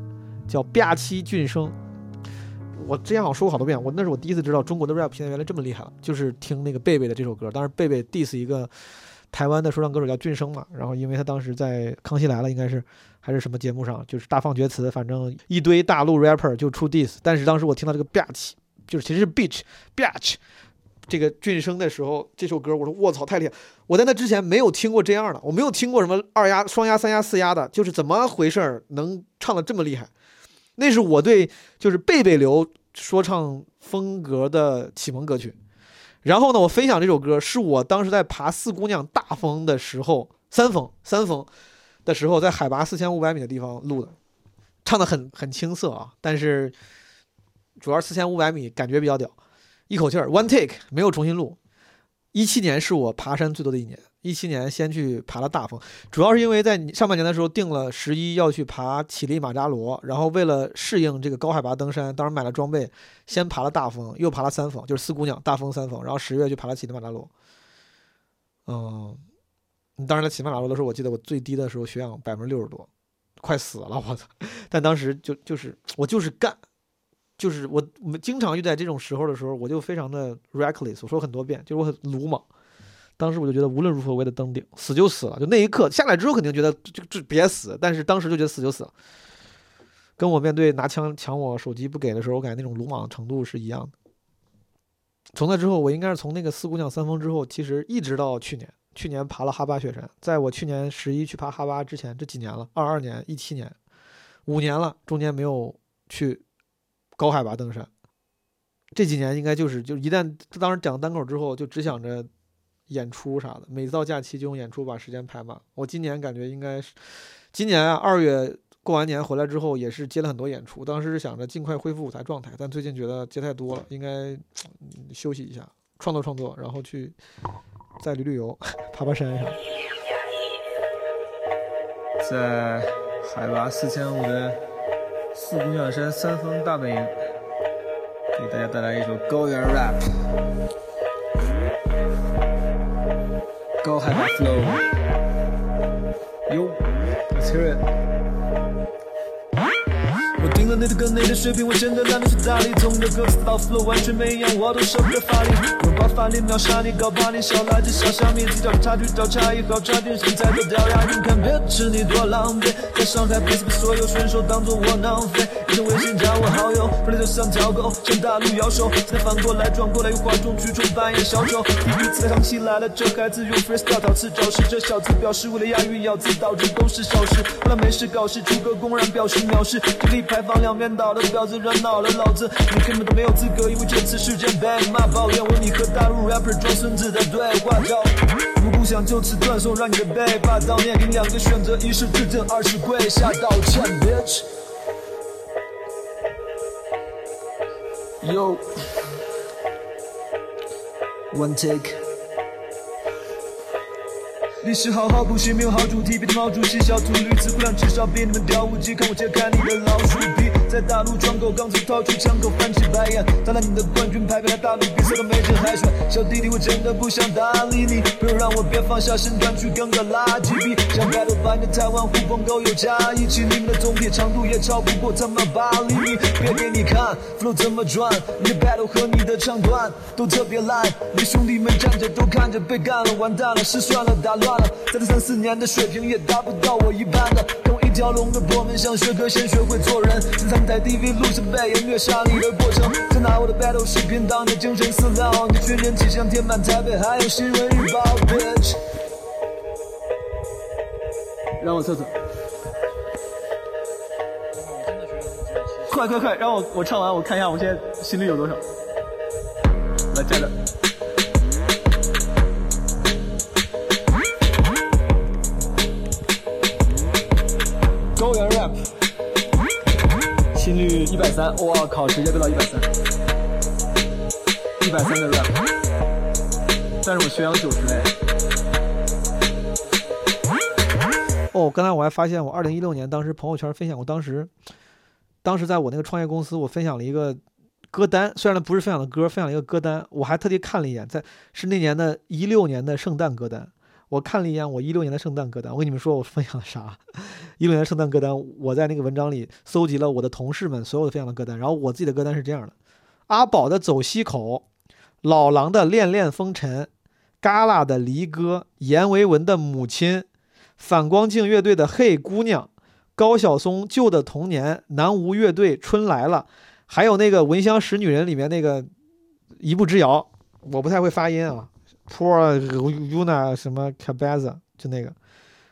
叫《吧唧俊生》。我之前好像说过好多遍，我那是我第一次知道中国的 rap 现在原来这么厉害了，就是听那个贝贝的这首歌。当时贝贝 diss 一个台湾的说唱歌手叫俊生嘛，然后因为他当时在《康熙来了》应该是还是什么节目上，就是大放厥词，反正一堆大陆 rapper 就出 diss。但是当时我听到这个 “bitch”，就是其实是 bitch bitch 这个俊生的时候，这首歌我说卧槽太厉害！我在那之前没有听过这样的，我没有听过什么二压、双压、三压、四压的，就是怎么回事能唱的这么厉害？那是我对就是贝贝流说唱风格的启蒙歌曲。然后呢，我分享这首歌是我当时在爬四姑娘大峰的时候，三峰三峰的时候，在海拔四千五百米的地方录的，唱的很很青涩啊，但是主要四千五百米感觉比较屌，一口气儿 one take 没有重新录。一七年是我爬山最多的一年，一七年先去爬了大峰，主要是因为在上半年的时候定了十一要去爬乞力马扎罗，然后为了适应这个高海拔登山，当时买了装备，先爬了大峰，又爬了三峰，就是四姑娘大峰三峰，然后十月去爬了乞力马扎罗。嗯，当时在乞力马扎罗的时候，我记得我最低的时候血氧百分之六十多，快死了，我操！但当时就就是我就是干，就是我我们经常遇在这种时候的时候，我就非常的 reckless，我说很多遍，就是我很鲁莽。当时我就觉得无论如何我也得登顶，死就死了。就那一刻下来之后，肯定觉得就就别死，但是当时就觉得死就死了。跟我面对拿枪抢我手机不给的时候，我感觉那种鲁莽程度是一样的。从那之后，我应该是从那个四姑娘三峰之后，其实一直到去年，去年爬了哈巴雪山。在我去年十一去爬哈巴之前，这几年了，二二年、一七年，五年了，中间没有去高海拔登山。这几年应该就是就一旦当时讲单口之后，就只想着演出啥的，每到假期就用演出把时间排满。我今年感觉应该是今年啊，二月过完年回来之后也是接了很多演出，当时是想着尽快恢复舞台状态，但最近觉得接太多了，应该休息一下，创作创作，然后去再旅旅游，爬爬山啥的。在海拔四千五的四姑娘山三峰大本营，给大家带来一首高原 rap，高海拔 flow。Yo, let's hear it. 你的歌，你的水平，我真的懒得去搭理。从你的歌词到 flow 完全没一样，我都舍不得发力。拥抱发力，秒杀你，搞把你小垃圾，小虾米，计较差距，找差异，好差点身材都掉牙。你看别吃你多狼狈，在上海 base 被所有选手当做窝囊废。微信加我好友，回来就像条狗，向大陆摇手，再反过来转过来，又哗众取宠扮演小丑。第一次唱起来了，这孩子用 freestyle 陶瓷招式，这小子表示为了押韵咬字，导致都是小事。后来没事搞事，出个公然表示藐视，这里排放两边倒的婊子惹恼了老子，你根本都没有资格，因为这次事件被骂抱怨，为你和大陆 rapper 装孙子的对话照。如不想就此断送，让你的背霸道面临两个选择，一是致敬，二是跪下道歉，bitch。Yo, one take. 历史好好补习，没有好主题，别听毛主席小秃驴，子，不然至少比你们屌无忌，看我揭开你的老鼠皮。在大陆窗口，刚从掏出枪口翻起白眼，当然你的冠军牌，来大陆比赛都没人海选。小弟弟，我真的不想搭理你，不要让我别放下身段去跟个垃圾比。想 battle 把你的台湾狐朋狗友加一起，你们的总体长度也超不过他妈八厘米。别给你看 flow 怎么转，你的 battle 和你的唱段都特别烂，你兄弟们站着都看着被干了，完蛋了，失算了，打乱了，在这三四年的水平也达不到我一般的。一条龙的破门，想学歌先学会做人，珍藏在 DV 录上背演虐杀你的过程，再拿我的 battle 视频当你的精神饲料，你群人气象填满台北，还有新闻日报，bitch。让我测测。快快快，让我我唱完，我看一下我现在心率有多少。来加点。心率一百三，我靠，直接飙到一百三，一百三的 rap，但是我血氧九十哎。哦，刚才我还发现，我二零一六年当时朋友圈分享过，当时，当时在我那个创业公司，我分享了一个歌单，虽然不是分享的歌，分享了一个歌单，我还特地看了一眼，在是那年的一六年的圣诞歌单，我看了一眼我一六年的圣诞歌单，我跟你们说我分享了啥？一六年圣诞歌单，我在那个文章里搜集了我的同事们所有的分享的歌单，然后我自己的歌单是这样的：阿宝的《走西口》，老狼的《恋恋风尘》，嘎啦的《离歌》，阎维文的《母亲》。反光镜乐队的《嘿姑娘》，高晓松《旧的童年》，南无乐队《春来了》，还有那个《闻香识女人》里面那个一步之遥，我不太会发音啊，Poor Una 什么 Cabeza 就那个，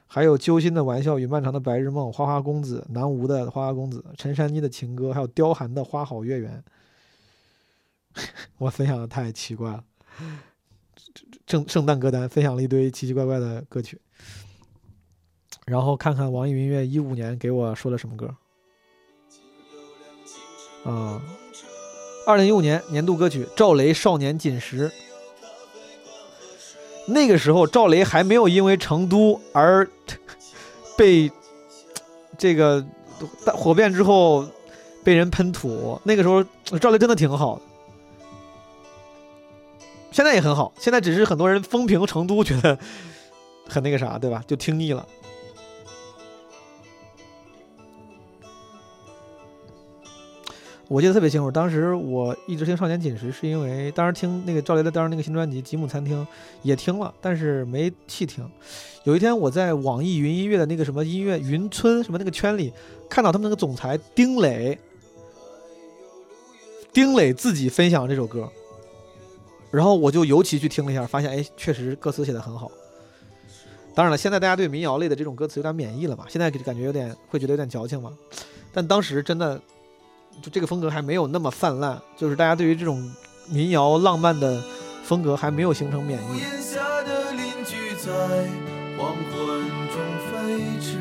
还有揪心的玩笑与漫长的白日梦，花花公子，南无的花花公子，陈珊妮的情歌，还有刁寒的花好月圆。我分享的太奇怪了，圣圣诞歌单分享了一堆奇奇怪怪的歌曲。然后看看网易云音乐一五年给我说了什么歌。啊，二零一五年年度歌曲赵雷《少年锦时》。那个时候赵雷还没有因为《成都》而被这个火遍之后被人喷吐。那个时候赵雷真的挺好的，现在也很好。现在只是很多人风评《成都》觉得很那个啥，对吧？就听腻了。我记得特别清楚，当时我一直听《少年锦时》，是因为当时听那个赵雷的当时那个新专辑《吉姆餐厅》也听了，但是没细听。有一天我在网易云音乐的那个什么音乐云村什么那个圈里，看到他们那个总裁丁磊，丁磊自己分享这首歌，然后我就尤其去听了一下，发现哎，确实歌词写的很好。当然了，现在大家对民谣类的这种歌词有点免疫了嘛，现在感觉有点会觉得有点矫情嘛，但当时真的。就这个风格还没有那么泛滥，就是大家对于这种民谣浪漫的风格还没有形成免疫。檐下的邻居在黄昏中飞驰，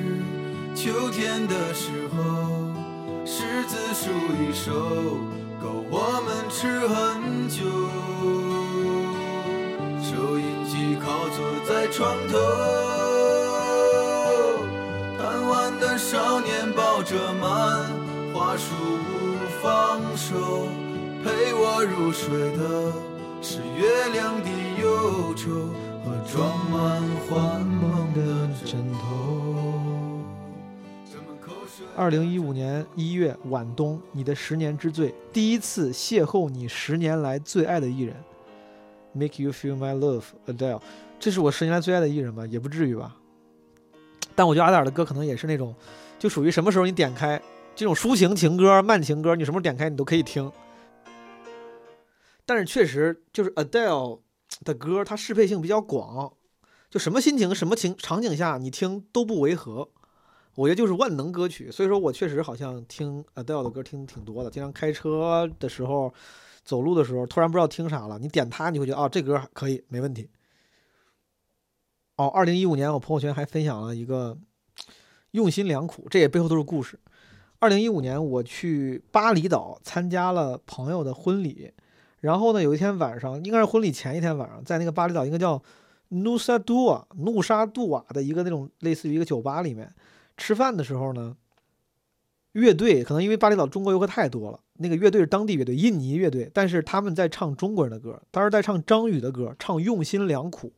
秋天的时候，柿子树一收，够我们吃很久。收音机靠坐在床头，贪玩的少年抱着满放手，陪我入睡的是月亮的忧愁和装满幻梦的枕头。二零一五年一月晚冬，你的十年之最，第一次邂逅你十年来最爱的艺人，Make you feel my love, Adele。这是我十年来最爱的艺人吗？也不至于吧。但我觉得阿黛尔的歌可能也是那种，就属于什么时候你点开。这种抒情情歌、慢情歌，你什么时候点开你都可以听。但是确实，就是 Adele 的歌，它适配性比较广，就什么心情、什么情场景下你听都不违和。我觉得就是万能歌曲。所以说我确实好像听 Adele 的歌听挺多的，经常开车的时候、走路的时候，突然不知道听啥了，你点它，你会觉得哦，这歌可以，没问题。哦，二零一五年我朋友圈还分享了一个用心良苦，这也背后都是故事。二零一五年，我去巴厘岛参加了朋友的婚礼，然后呢，有一天晚上，应该是婚礼前一天晚上，在那个巴厘岛应该叫努萨杜瓦努沙杜瓦的一个那种类似于一个酒吧里面吃饭的时候呢，乐队可能因为巴厘岛中国游客太多了，那个乐队是当地乐队，印尼乐队，但是他们在唱中国人的歌，当时在唱张宇的歌，唱《用心良苦》，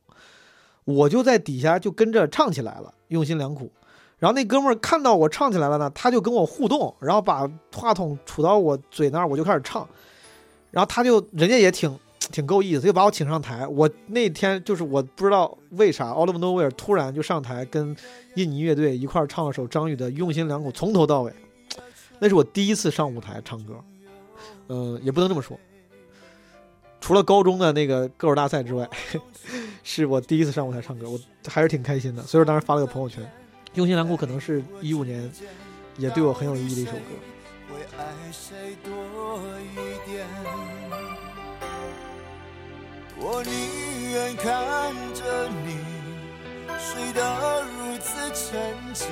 我就在底下就跟着唱起来了，《用心良苦》。然后那哥们儿看到我唱起来了呢，他就跟我互动，然后把话筒杵到我嘴那儿，我就开始唱。然后他就人家也挺 挺够意思，就把我请上台。我那天就是我不知道为啥，out of nowhere 突然就上台跟印尼乐队一块儿唱了首张宇的《用心良苦》，从头到尾。那是我第一次上舞台唱歌，嗯、也不能这么说。除了高中的那个歌手大赛之外，是我第一次上舞台唱歌，我还是挺开心的。所以说当时发了个朋友圈，《用心良苦》可能是一五年也对我很有意义的一首歌。会爱谁多一点？我宁愿看着你睡得如此沉静，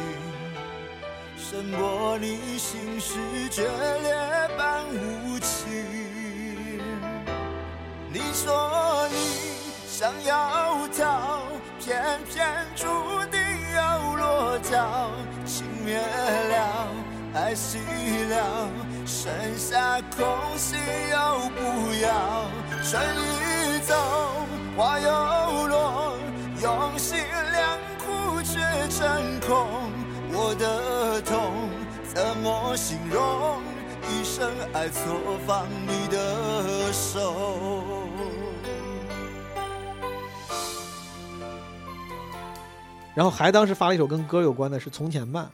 胜过你心事决裂般无情。你说你想要逃，偏偏注定要落脚，情灭了，爱熄了，剩下空心又不要。春已走，花又落，用心良苦却成空。我的痛怎么形容？一生爱错放你的手。然后还当时发了一首跟歌有关的，是《从前慢》。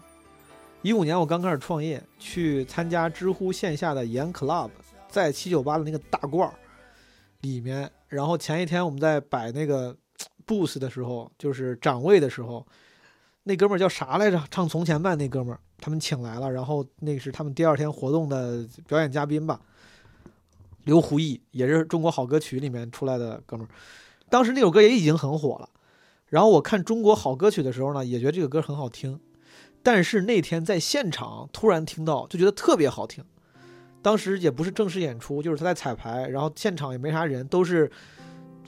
一五年我刚开始创业，去参加知乎线下的盐 club，在七九八的那个大罐儿里面。然后前一天我们在摆那个 booth 的时候，就是展位的时候，那哥们儿叫啥来着？唱《从前慢》那哥们儿，他们请来了，然后那是他们第二天活动的表演嘉宾吧，刘胡毅，也是中国好歌曲里面出来的哥们儿。当时那首歌也已经很火了。然后我看中国好歌曲的时候呢，也觉得这个歌很好听，但是那天在现场突然听到，就觉得特别好听。当时也不是正式演出，就是他在彩排，然后现场也没啥人，都是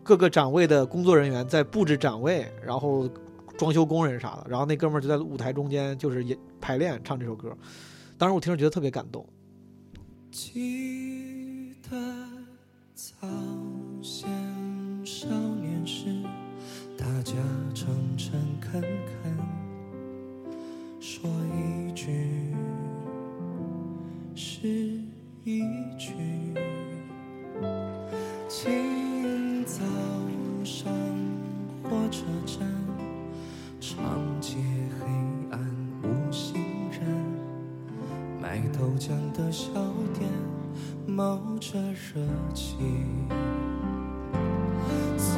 各个展位的工作人员在布置展位，然后装修工人啥的。然后那哥们儿就在舞台中间，就是也排练唱这首歌。当时我听着觉得特别感动。记得早先少年时，大家诚诚恳恳，说一句是一句。清早上火车站，长街黑暗无行人。卖豆浆的小店冒着热气。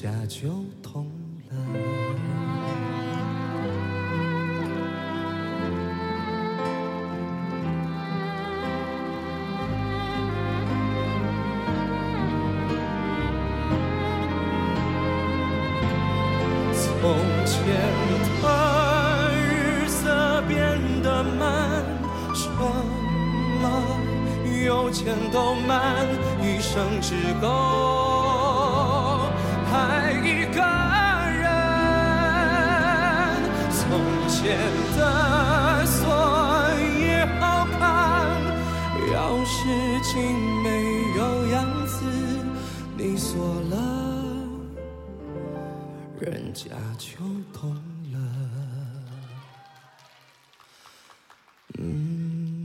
下就痛了。从前的日色变得慢，车马邮件都慢，一生只够前的锁也好看，钥匙竟没有样子，你锁了。人家就懂了。嗯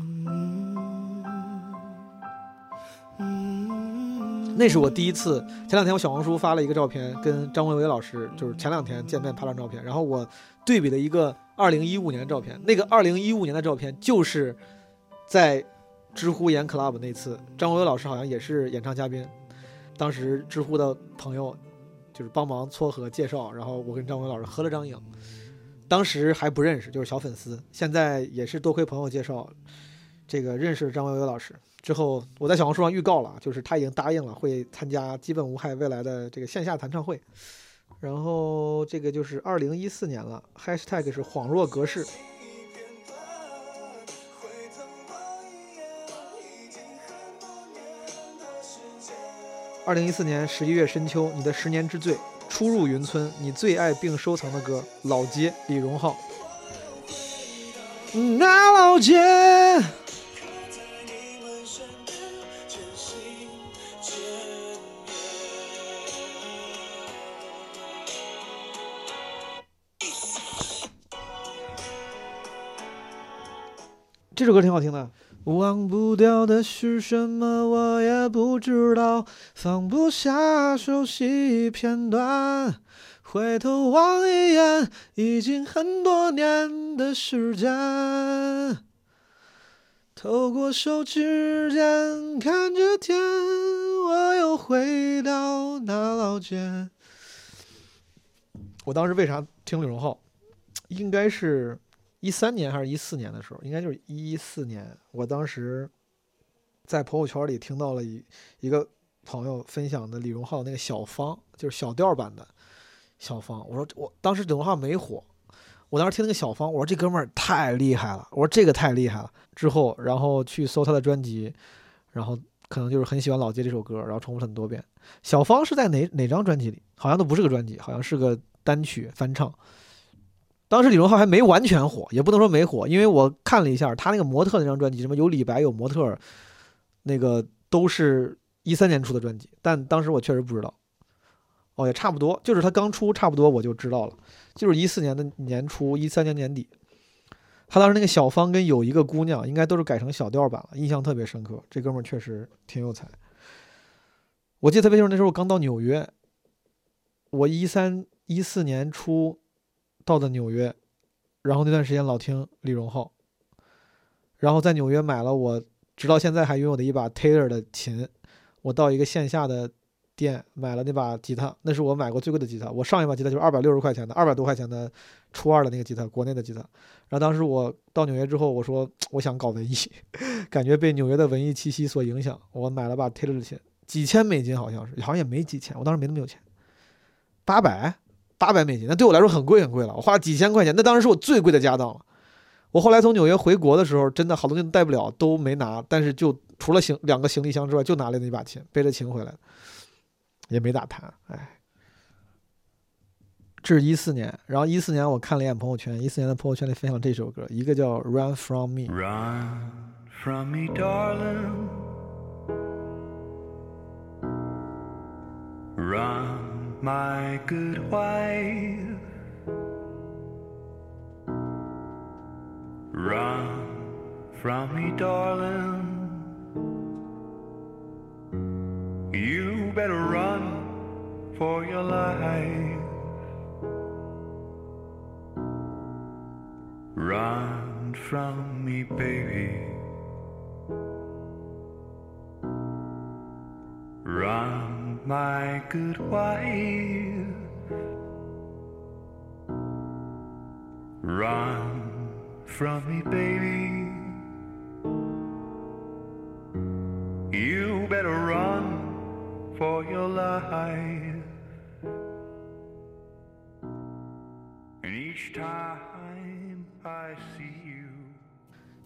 那是我第一次。前两天我小红书发了一个照片，跟张维维老师就是前两天见面拍了张照片，然后我对比了一个二零一五年的照片，那个二零一五年的照片就是在知乎演 club 那次，张维维老师好像也是演唱嘉宾，当时知乎的朋友就是帮忙撮合介绍，然后我跟张伟老师合了张影，当时还不认识，就是小粉丝，现在也是多亏朋友介绍，这个认识张伟伟老师。之后，我在小红书上预告了，就是他已经答应了会参加基本无害未来的这个线下弹唱会，然后这个就是二零一四年了，#hashtag 是恍若隔世。二零一四年十一月深秋，你的十年之最，初入云村，你最爱并收藏的歌，《老街》，李荣浩。那老街，这首歌挺好听的。忘不掉的是什么，我也不知道。放不下熟悉片段，回头望一眼，已经很多年的时间。透过手指间看着天，我又回到那老街。我当时为啥听李荣浩？应该是一三年还是一四年的时候，应该就是一四年。我当时在朋友圈里听到了一一个朋友分享的李荣浩那个小芳，就是小调版的小芳。我说我当时李荣浩没火，我当时听那个小芳，我说这哥们儿太厉害了，我说这个太厉害了。之后然后去搜他的专辑，然后可能就是很喜欢《老街》这首歌，然后重复很多遍。小芳是在哪哪张专辑里？好像都不是个专辑，好像是个单曲翻唱。当时李荣浩还没完全火，也不能说没火，因为我看了一下他那个模特那张专辑，什么有李白有模特，那个都是一三年出的专辑，但当时我确实不知道。哦，也差不多，就是他刚出，差不多我就知道了，就是一四年的年初，一三年年底。他当时那个小芳跟有一个姑娘，应该都是改成小调版了，印象特别深刻。这哥们儿确实挺有才。我记得特别清楚，那时候我刚到纽约，我一三一四年初到的纽约，然后那段时间老听李荣浩，然后在纽约买了我直到现在还拥有的一把 Taylor 的琴。我到一个线下的店买了那把吉他，那是我买过最贵的吉他。我上一把吉他就是二百六十块钱的，二百多块钱的初二的那个吉他，国内的吉他。然后当时我到纽约之后，我说我想搞文艺，感觉被纽约的文艺气息所影响，我买了把 Taylor 的琴，几千美金好像是，好像也没几千，我当时没那么有钱，八百八百美金，那对我来说很贵很贵了，我花了几千块钱，那当时是我最贵的家当了。我后来从纽约回国的时候，真的好多东西带不了，都没拿，但是就除了行两个行李箱之外，就拿了那把琴，背着琴回来，也没咋弹，哎。这是一四年，然后一四年我看了一眼朋友圈，一四年的朋友圈里分享这首歌，一个叫《Run From Me》，Run from me, darling. Run, my good wife. Run from me, darling. You better run for your life. Run from me, baby. Run, my good wife. Run from me, baby. You better run for your life. And each time I see.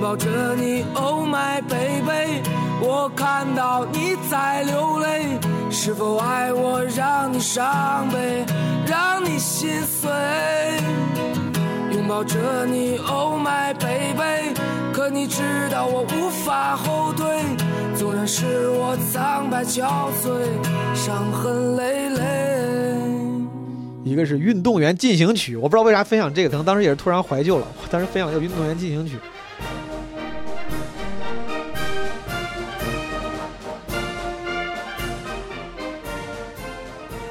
拥抱着你，Oh my baby，我看到你在流泪，是否爱我让你伤悲，让你心碎？拥抱着你，Oh my baby，可你知道我无法后退，纵然使我苍白憔悴，伤痕累累。一个是《运动员进行曲》，我不知道为啥分享这个，可能当时也是突然怀旧了，我当时分享一个《运动员进行曲》。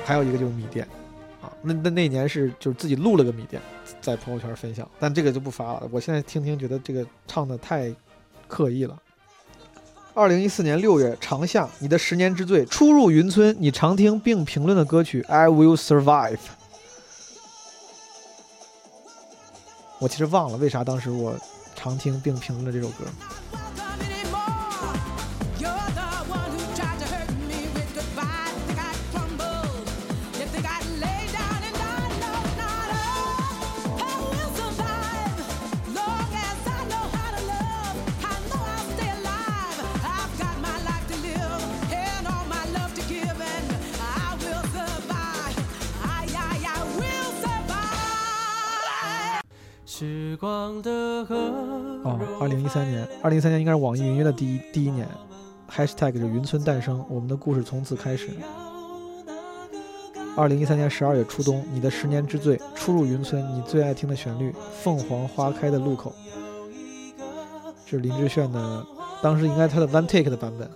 还有一个就是米店，啊，那那那年是就是自己录了个米店，在朋友圈分享，但这个就不发了。我现在听听，觉得这个唱的太刻意了。二零一四年六月，长夏，你的十年之最，初入云村，你常听并评论的歌曲《I Will Survive》。我其实忘了为啥当时我常听并评论了这首歌。时光的河哦，二零一三年，二零一三年应该是网易云音乐的第一第一年，#hashtag 是云村诞生，我们的故事从此开始。二零一三年十二月初冬，你的十年之最，初入云村，你最爱听的旋律，凤凰花开的路口，这是林志炫的，当时应该他的 one take 的版本。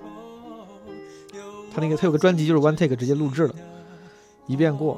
他那个他有个专辑就是 one take 直接录制了，一遍过。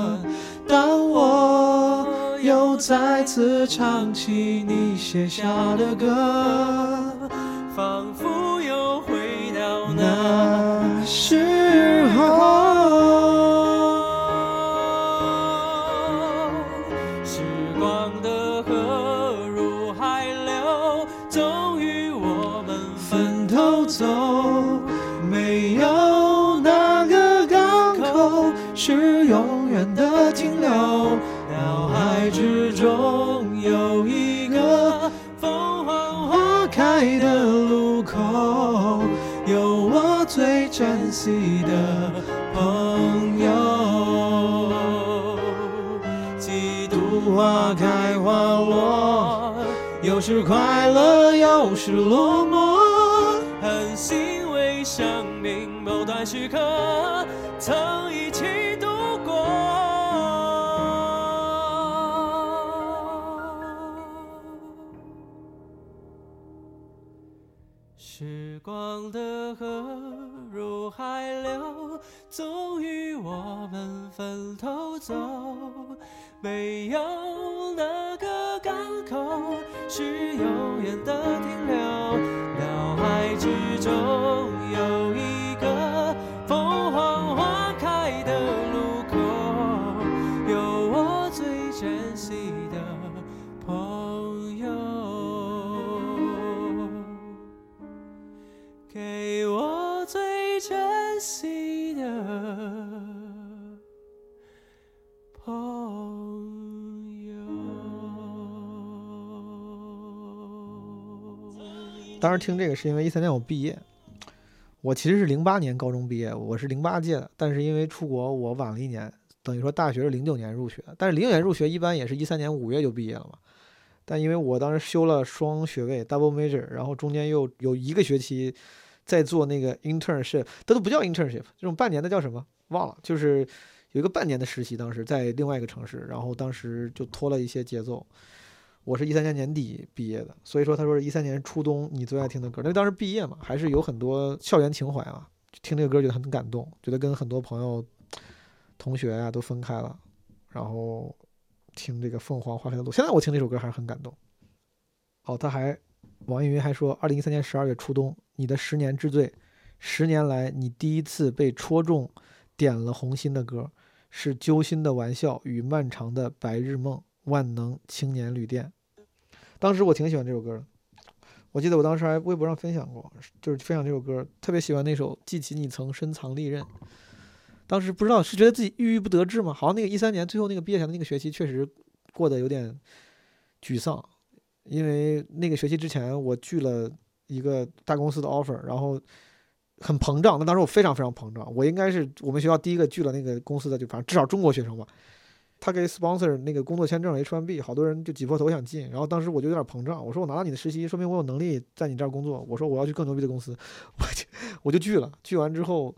再次唱起你写下的歌，仿佛又回到那时候。珍惜的朋友。几度花开花落，有时快乐，有时落寞，很欣慰生命某段时刻曾一起终于我们分头走。没有哪个港口是永远的停留。脑海之中有当时听这个是因为一三年我毕业，我其实是零八年高中毕业，我是零八届的，但是因为出国我晚了一年，等于说大学是零九年入学，但是零九年入学一般也是一三年五月就毕业了嘛。但因为我当时修了双学位 double major，然后中间又有一个学期在做那个 internship，它都不叫 internship，这种半年的叫什么忘了，就是有一个半年的实习，当时在另外一个城市，然后当时就拖了一些节奏。我是一三年年底毕业的，所以说他说是一三年初冬你最爱听的歌，因为当时毕业嘛，还是有很多校园情怀啊，听这个歌觉得很感动，觉得跟很多朋友、同学呀、都分开了，然后听这个凤凰花开的路，现在我听这首歌还是很感动。哦，他还网易云还说，二零一三年十二月初冬，你的十年之最，十年来你第一次被戳中，点了红心的歌是《揪心的玩笑与漫长的白日梦》，万能青年旅店。当时我挺喜欢这首歌的，我记得我当时还微博上分享过，就是分享这首歌，特别喜欢那首《记起你曾深藏利刃》。当时不知道是觉得自己郁郁不得志吗？好像那个一三年最后那个毕业前的那个学期，确实过得有点沮丧，因为那个学期之前我拒了一个大公司的 offer，然后很膨胀。那当时我非常非常膨胀，我应该是我们学校第一个拒了那个公司的，就反正至少中国学生吧。他给 sponsor 那个工作签证 H1B，好多人就挤破头想进。然后当时我就有点膨胀，我说我拿到你的实习，说明我有能力在你这儿工作。我说我要去更牛逼的公司，我就我就拒了。拒完之后，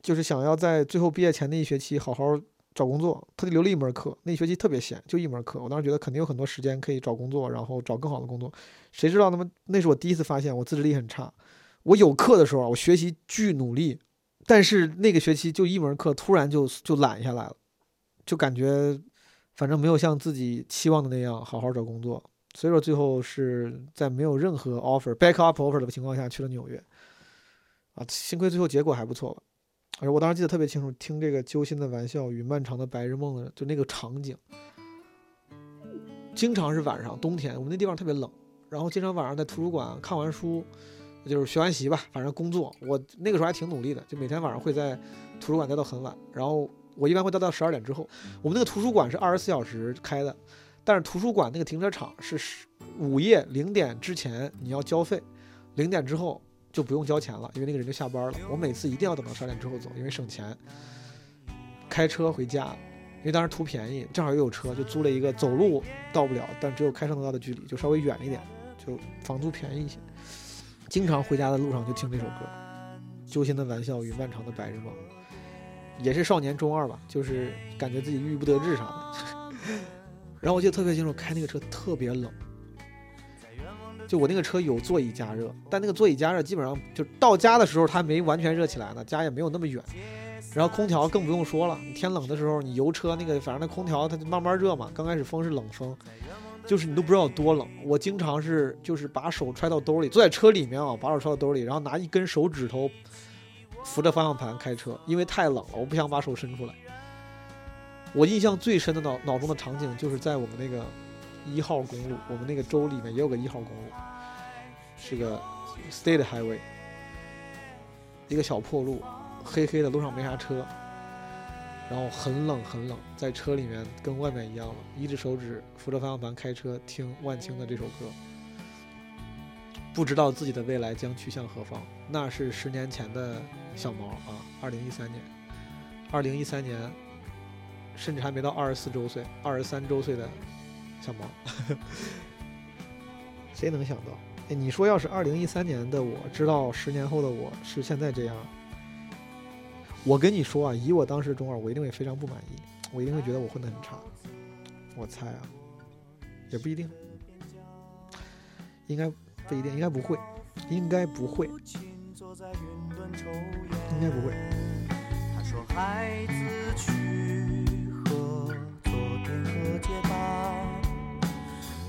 就是想要在最后毕业前那一学期好好找工作。他就留了一门课，那一学期特别闲，就一门课。我当时觉得肯定有很多时间可以找工作，然后找更好的工作。谁知道他妈那是我第一次发现我自制力很差。我有课的时候，我学习巨努力，但是那个学期就一门课突然就就懒下来了。就感觉，反正没有像自己期望的那样好好找工作，所以说最后是在没有任何 offer back up offer 的情况下去了纽约。啊，幸亏最后结果还不错吧。而我当时记得特别清楚，听这个揪心的玩笑与漫长的白日梦的，就那个场景，经常是晚上冬天，我们那地方特别冷，然后经常晚上在图书馆看完书，就是学完习吧，反正工作，我那个时候还挺努力的，就每天晚上会在图书馆待到很晚，然后。我一般会待到十二点之后。我们那个图书馆是二十四小时开的，但是图书馆那个停车场是午夜零点之前你要交费，零点之后就不用交钱了，因为那个人就下班了。我每次一定要等到十二点之后走，因为省钱。开车回家，因为当时图便宜，正好又有车，就租了一个走路到不了，但只有开车能到的距离，就稍微远一点，就房租便宜一些。经常回家的路上就听这首歌，《揪心的玩笑与漫长的白日梦》。也是少年中二吧，就是感觉自己郁郁不得志啥的。然后我记得特别清楚，开那个车特别冷，就我那个车有座椅加热，但那个座椅加热基本上就到家的时候它没完全热起来呢，家也没有那么远。然后空调更不用说了，天冷的时候你油车那个反正那空调它就慢慢热嘛，刚开始风是冷风，就是你都不知道有多冷。我经常是就是把手揣到兜里，坐在车里面啊，把手揣到兜里，然后拿一根手指头。扶着方向盘开车，因为太冷了，我不想把手伸出来。我印象最深的脑脑中的场景就是在我们那个一号公路，我们那个州里面也有个一号公路，是个 state highway，一个小破路，黑黑的，路上没啥车，然后很冷很冷，在车里面跟外面一样了，一只手指扶着方向盘开车，听万青的这首歌。不知道自己的未来将去向何方，那是十年前的小毛啊，二零一三年，二零一三年，甚至还没到二十四周岁，二十三周岁的小毛，谁能想到？哎，你说要是二零一三年的我知道十年后的我是现在这样，我跟你说啊，以我当时中二，我一定会非常不满意，我一定会觉得我混得很差。我猜啊，也不一定，应该。不一定，应该不会，应该不会，应该不会。他说：“孩子去和昨天和解吧，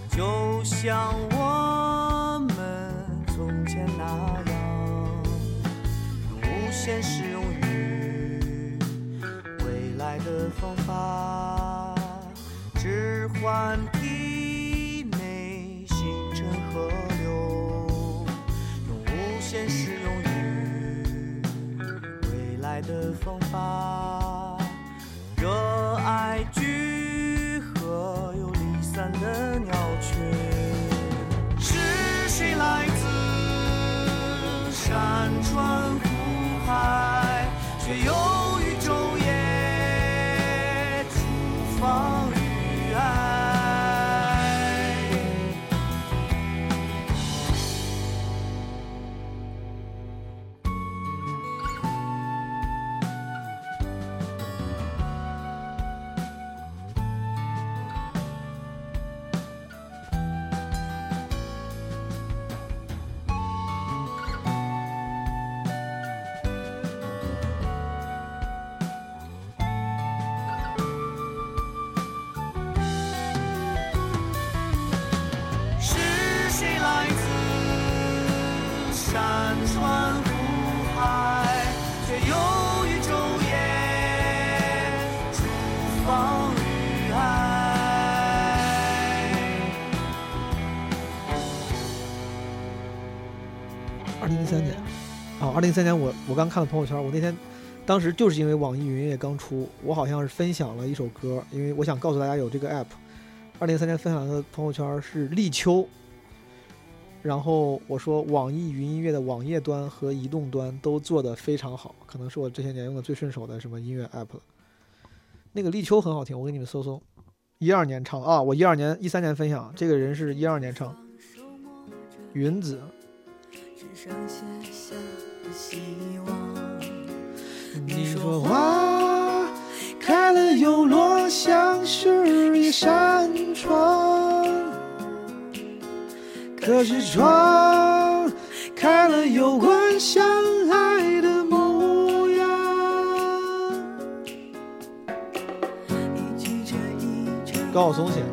就像我们从前那样，无限适用于未来的方法，置换。”现实用语。未来的风吧，热爱聚。二零一三年我我刚看了朋友圈，我那天当时就是因为网易云音乐刚出，我好像是分享了一首歌，因为我想告诉大家有这个 app。二零一三年分享的朋友圈是立秋，然后我说网易云音乐的网页端和移动端都做得非常好，可能是我这些年用的最顺手的什么音乐 app 了。那个立秋很好听，我给你们搜搜，一二年唱啊，我一二年一三年分享，这个人是一二年唱，云子。只剩写下。你说花开了又落，像是一扇窗。可是窗开了又关，像爱的模样。一曲接一曲高晓松写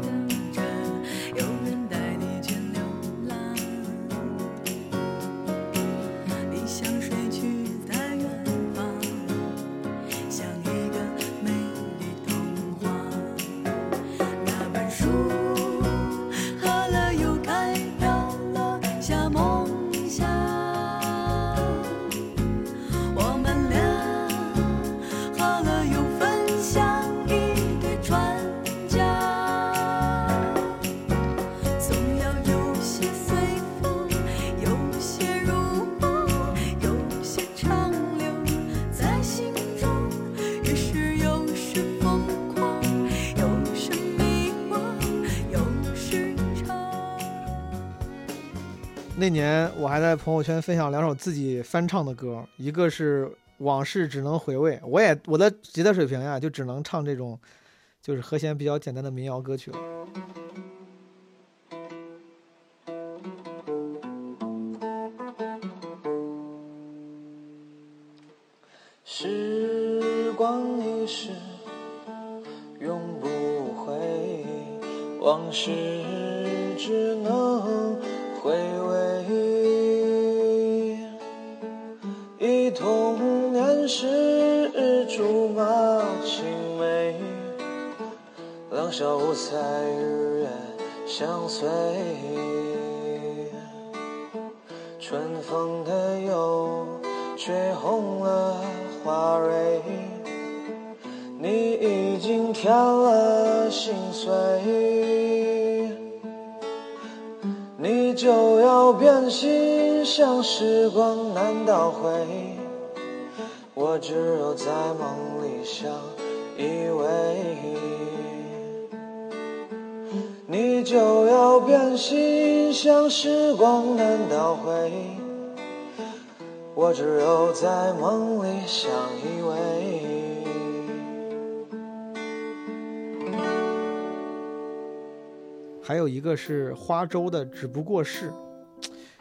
那年我还在朋友圈分享两首自己翻唱的歌，一个是《往事只能回味》，我也我的吉他水平呀，就只能唱这种就是和弦比较简单的民谣歌曲了。时光一逝永不回，往事只两小无猜日月相随。春风的又吹红了花蕊，你已经添了心碎，你就要变心，像时光难倒回，我只有在梦里相依偎。你就要变心，像时光难倒回，我只有在梦里相依偎。还有一个是花粥的《只不过是》，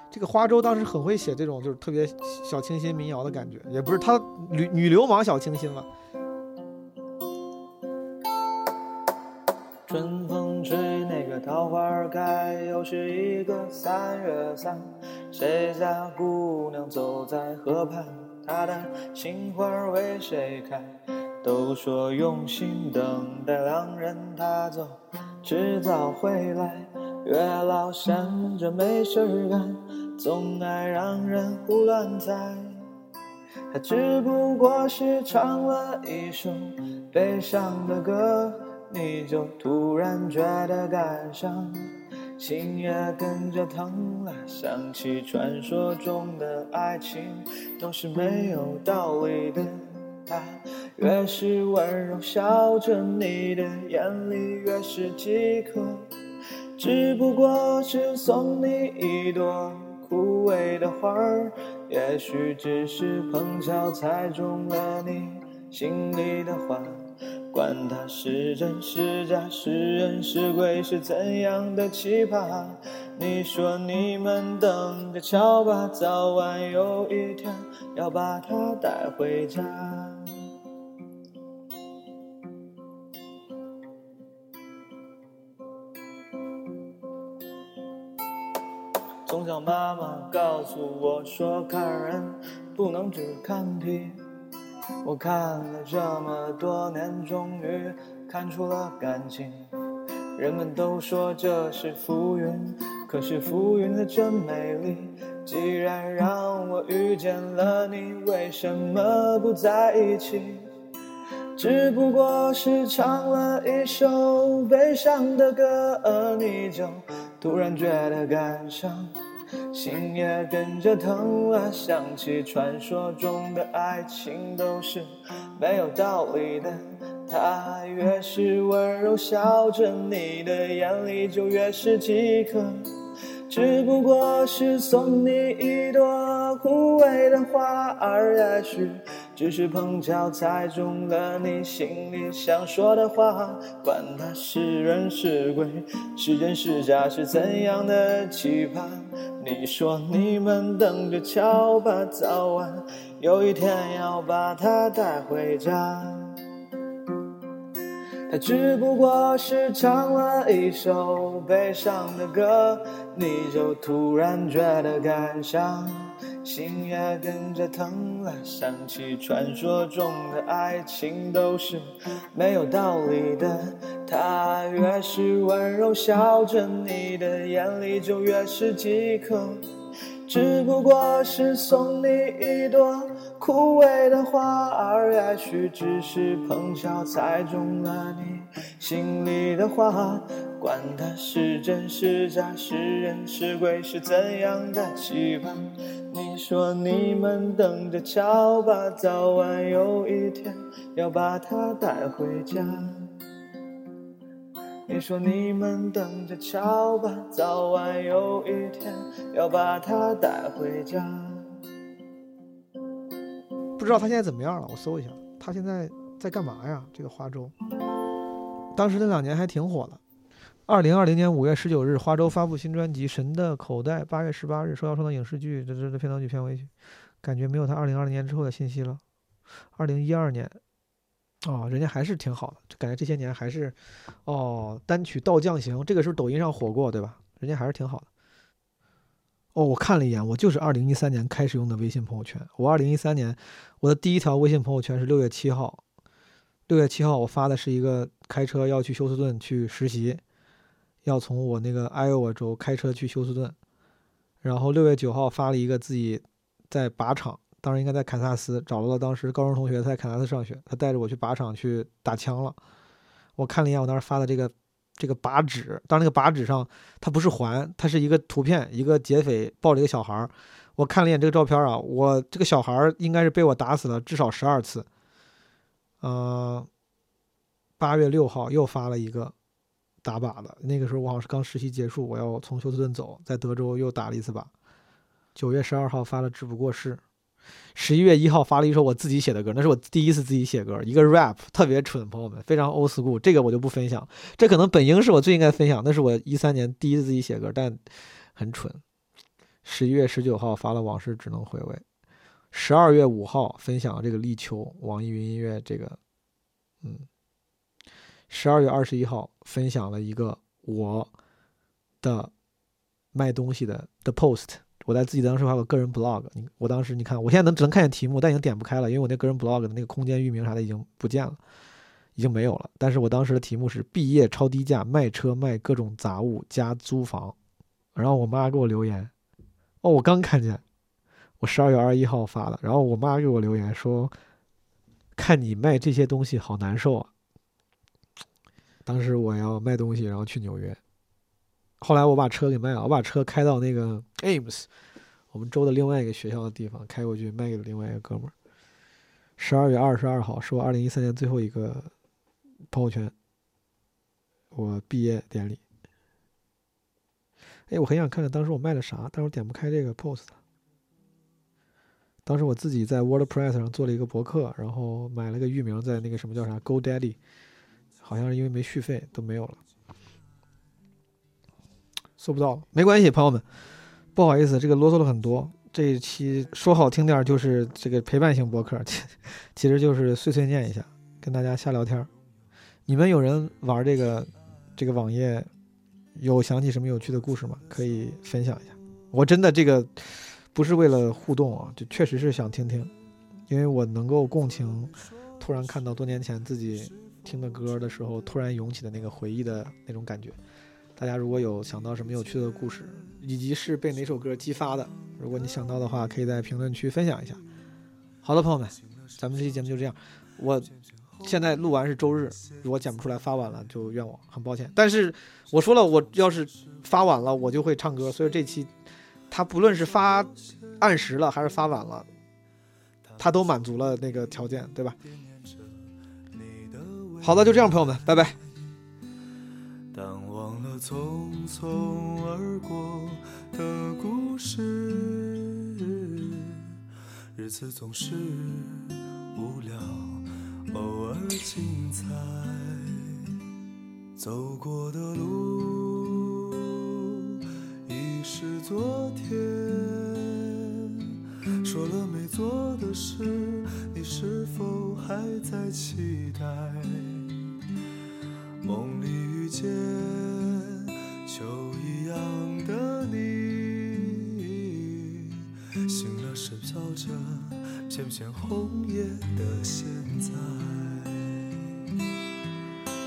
这个花粥当时很会写这种就是特别小清新民谣的感觉，也不是他女女流氓小清新嘛。开，又是一个三月三。谁家姑娘走在河畔？她的心花为谁开？都说用心等待良人，他走，迟早会来。月老闲着没事干，总爱让人胡乱猜。他只不过是唱了一首悲伤的歌，你就突然觉得感伤，心也跟着疼了。想起传说中的爱情都是没有道理的，他越是温柔笑着，你的眼里越是饥渴。只不过是送你一朵枯萎的花，也许只是碰巧猜中了你心里的话。管他是真是假，是人是鬼，是怎样的奇葩？你说你们等着瞧吧，早晚有一天要把他带回家。从小妈妈告诉我说，看人不能只看皮。我看了这么多年，终于看出了感情。人们都说这是浮云，可是浮云的真美丽，既然让我遇见了你，为什么不在一起？只不过是唱了一首悲伤的歌，而你就突然觉得感伤，心也跟着疼了。想起传说中的爱情都是没有道理的，他越是温柔笑着，你的眼里就越是饥渴。只不过是送你一朵枯萎的花儿，也许只是碰巧猜中了你心里想说的话。管他是人是鬼，是真是假，是怎样的期盼？你说你们等着瞧吧，早晚有一天要把她带回家。他只不过是唱了一首悲伤的歌，你就突然觉得感伤，心也跟着疼了。想起传说中的爱情都是没有道理的，他越是温柔笑着，你的眼里就越是饥渴。只不过是送你一朵枯萎的花儿，也许只是碰巧猜中了你心里的话。管它是真是假，是人是鬼，是怎样的期盼？你说你们等着瞧吧，早晚有一天要把它带回家。你说你们等着瞧吧，早晚有一天要把它带回家。不知道他现在怎么样了，我搜一下，他现在在干嘛呀？这个花粥，当时那两年还挺火的。二零二零年五月十九日，花粥发布新专辑《神的口袋》，八月十八日说要创作影视剧这这这片头曲、片尾曲，感觉没有他二零二零年之后的信息了。二零一二年，哦，人家还是挺好的，就感觉这些年还是，哦，单曲《倒降行》这个是抖音上火过，对吧？人家还是挺好的。哦，我看了一眼，我就是二零一三年开始用的微信朋友圈。我二零一三年我的第一条微信朋友圈是六月七号，六月七号我发的是一个开车要去休斯顿去实习，要从我那个艾奥瓦州开车去休斯顿，然后六月九号发了一个自己在靶场，当时应该在堪萨斯找到了当时高中同学，他在堪萨斯上学，他带着我去靶场去打枪了。我看了一眼我当时发的这个这个靶纸，当那个靶纸上它不是环，它是一个图片，一个劫匪抱着一个小孩儿。我看了一眼这个照片啊，我这个小孩儿应该是被我打死了至少十二次。呃，八月六号又发了一个打靶的，那个时候我好像是刚实习结束，我要从休斯顿走，在德州又打了一次靶。九月十二号发了只不过是，十一月一号发了一首我自己写的歌，那是我第一次自己写歌，一个 rap，特别蠢，朋友们，非常 old school，这个我就不分享，这可能本应是我最应该分享，那是我一三年第一次自己写歌，但很蠢。十一月十九号发了《往事只能回味》，十二月五号分享了这个立秋，网易云音乐这个，嗯，十二月二十一号分享了一个我的卖东西的的 post，我在自己当时还有个人 blog，你我当时你看，我现在能只能看见题目，但已经点不开了，因为我那个人 blog 的那个空间域名啥的已经不见了，已经没有了。但是我当时的题目是毕业超低价卖车卖各种杂物加租房，然后我妈给我留言，哦，我刚看见，我十二月二十一号发的，然后我妈给我留言说，看你卖这些东西好难受啊。当时我要卖东西，然后去纽约。后来我把车给卖了，我把车开到那个 Ames，我们州的另外一个学校的地方，开过去卖给了另外一个哥们儿。十二月二十二号是我二零一三年最后一个朋友圈，我毕业典礼。哎，我很想看看当时我卖了啥，但是我点不开这个 post。当时我自己在 WordPress 上做了一个博客，然后买了个域名，在那个什么叫啥 GoDaddy，好像是因为没续费都没有了。搜不到了，没关系，朋友们，不好意思，这个啰嗦了很多。这一期说好听点就是这个陪伴型博客，其其实就是碎碎念一下，跟大家瞎聊天。你们有人玩这个这个网页，有想起什么有趣的故事吗？可以分享一下。我真的这个不是为了互动啊，就确实是想听听，因为我能够共情，突然看到多年前自己听的歌的时候，突然涌起的那个回忆的那种感觉。大家如果有想到什么有趣的故事，以及是被哪首歌激发的，如果你想到的话，可以在评论区分享一下。好的，朋友们，咱们这期节目就这样。我现在录完是周日，如果剪不出来发晚了，就怨我，很抱歉。但是我说了，我要是发晚了，我就会唱歌，所以这期它不论是发按时了还是发晚了，它都满足了那个条件，对吧？好的，就这样，朋友们，拜拜。淡忘了匆匆而过的故事，日子总是无聊，偶尔精彩。走过的路已是昨天，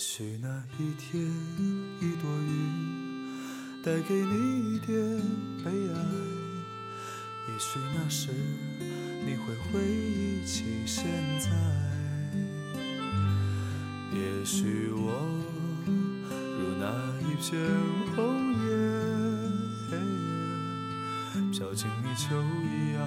也许那一天，一朵云带给你一点悲哀。也许那时你会回忆起现在，也许我如那一片红叶，飘进你秋一样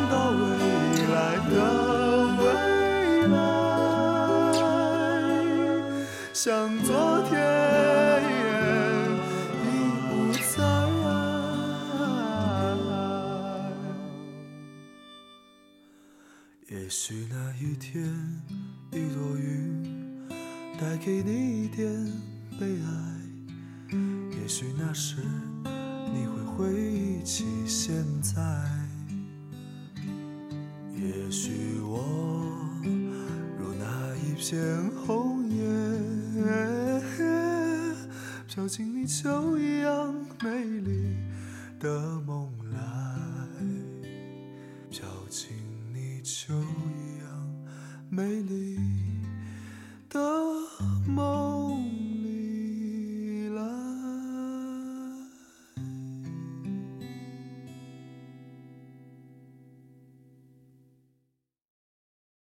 是那一天，一朵云。带给你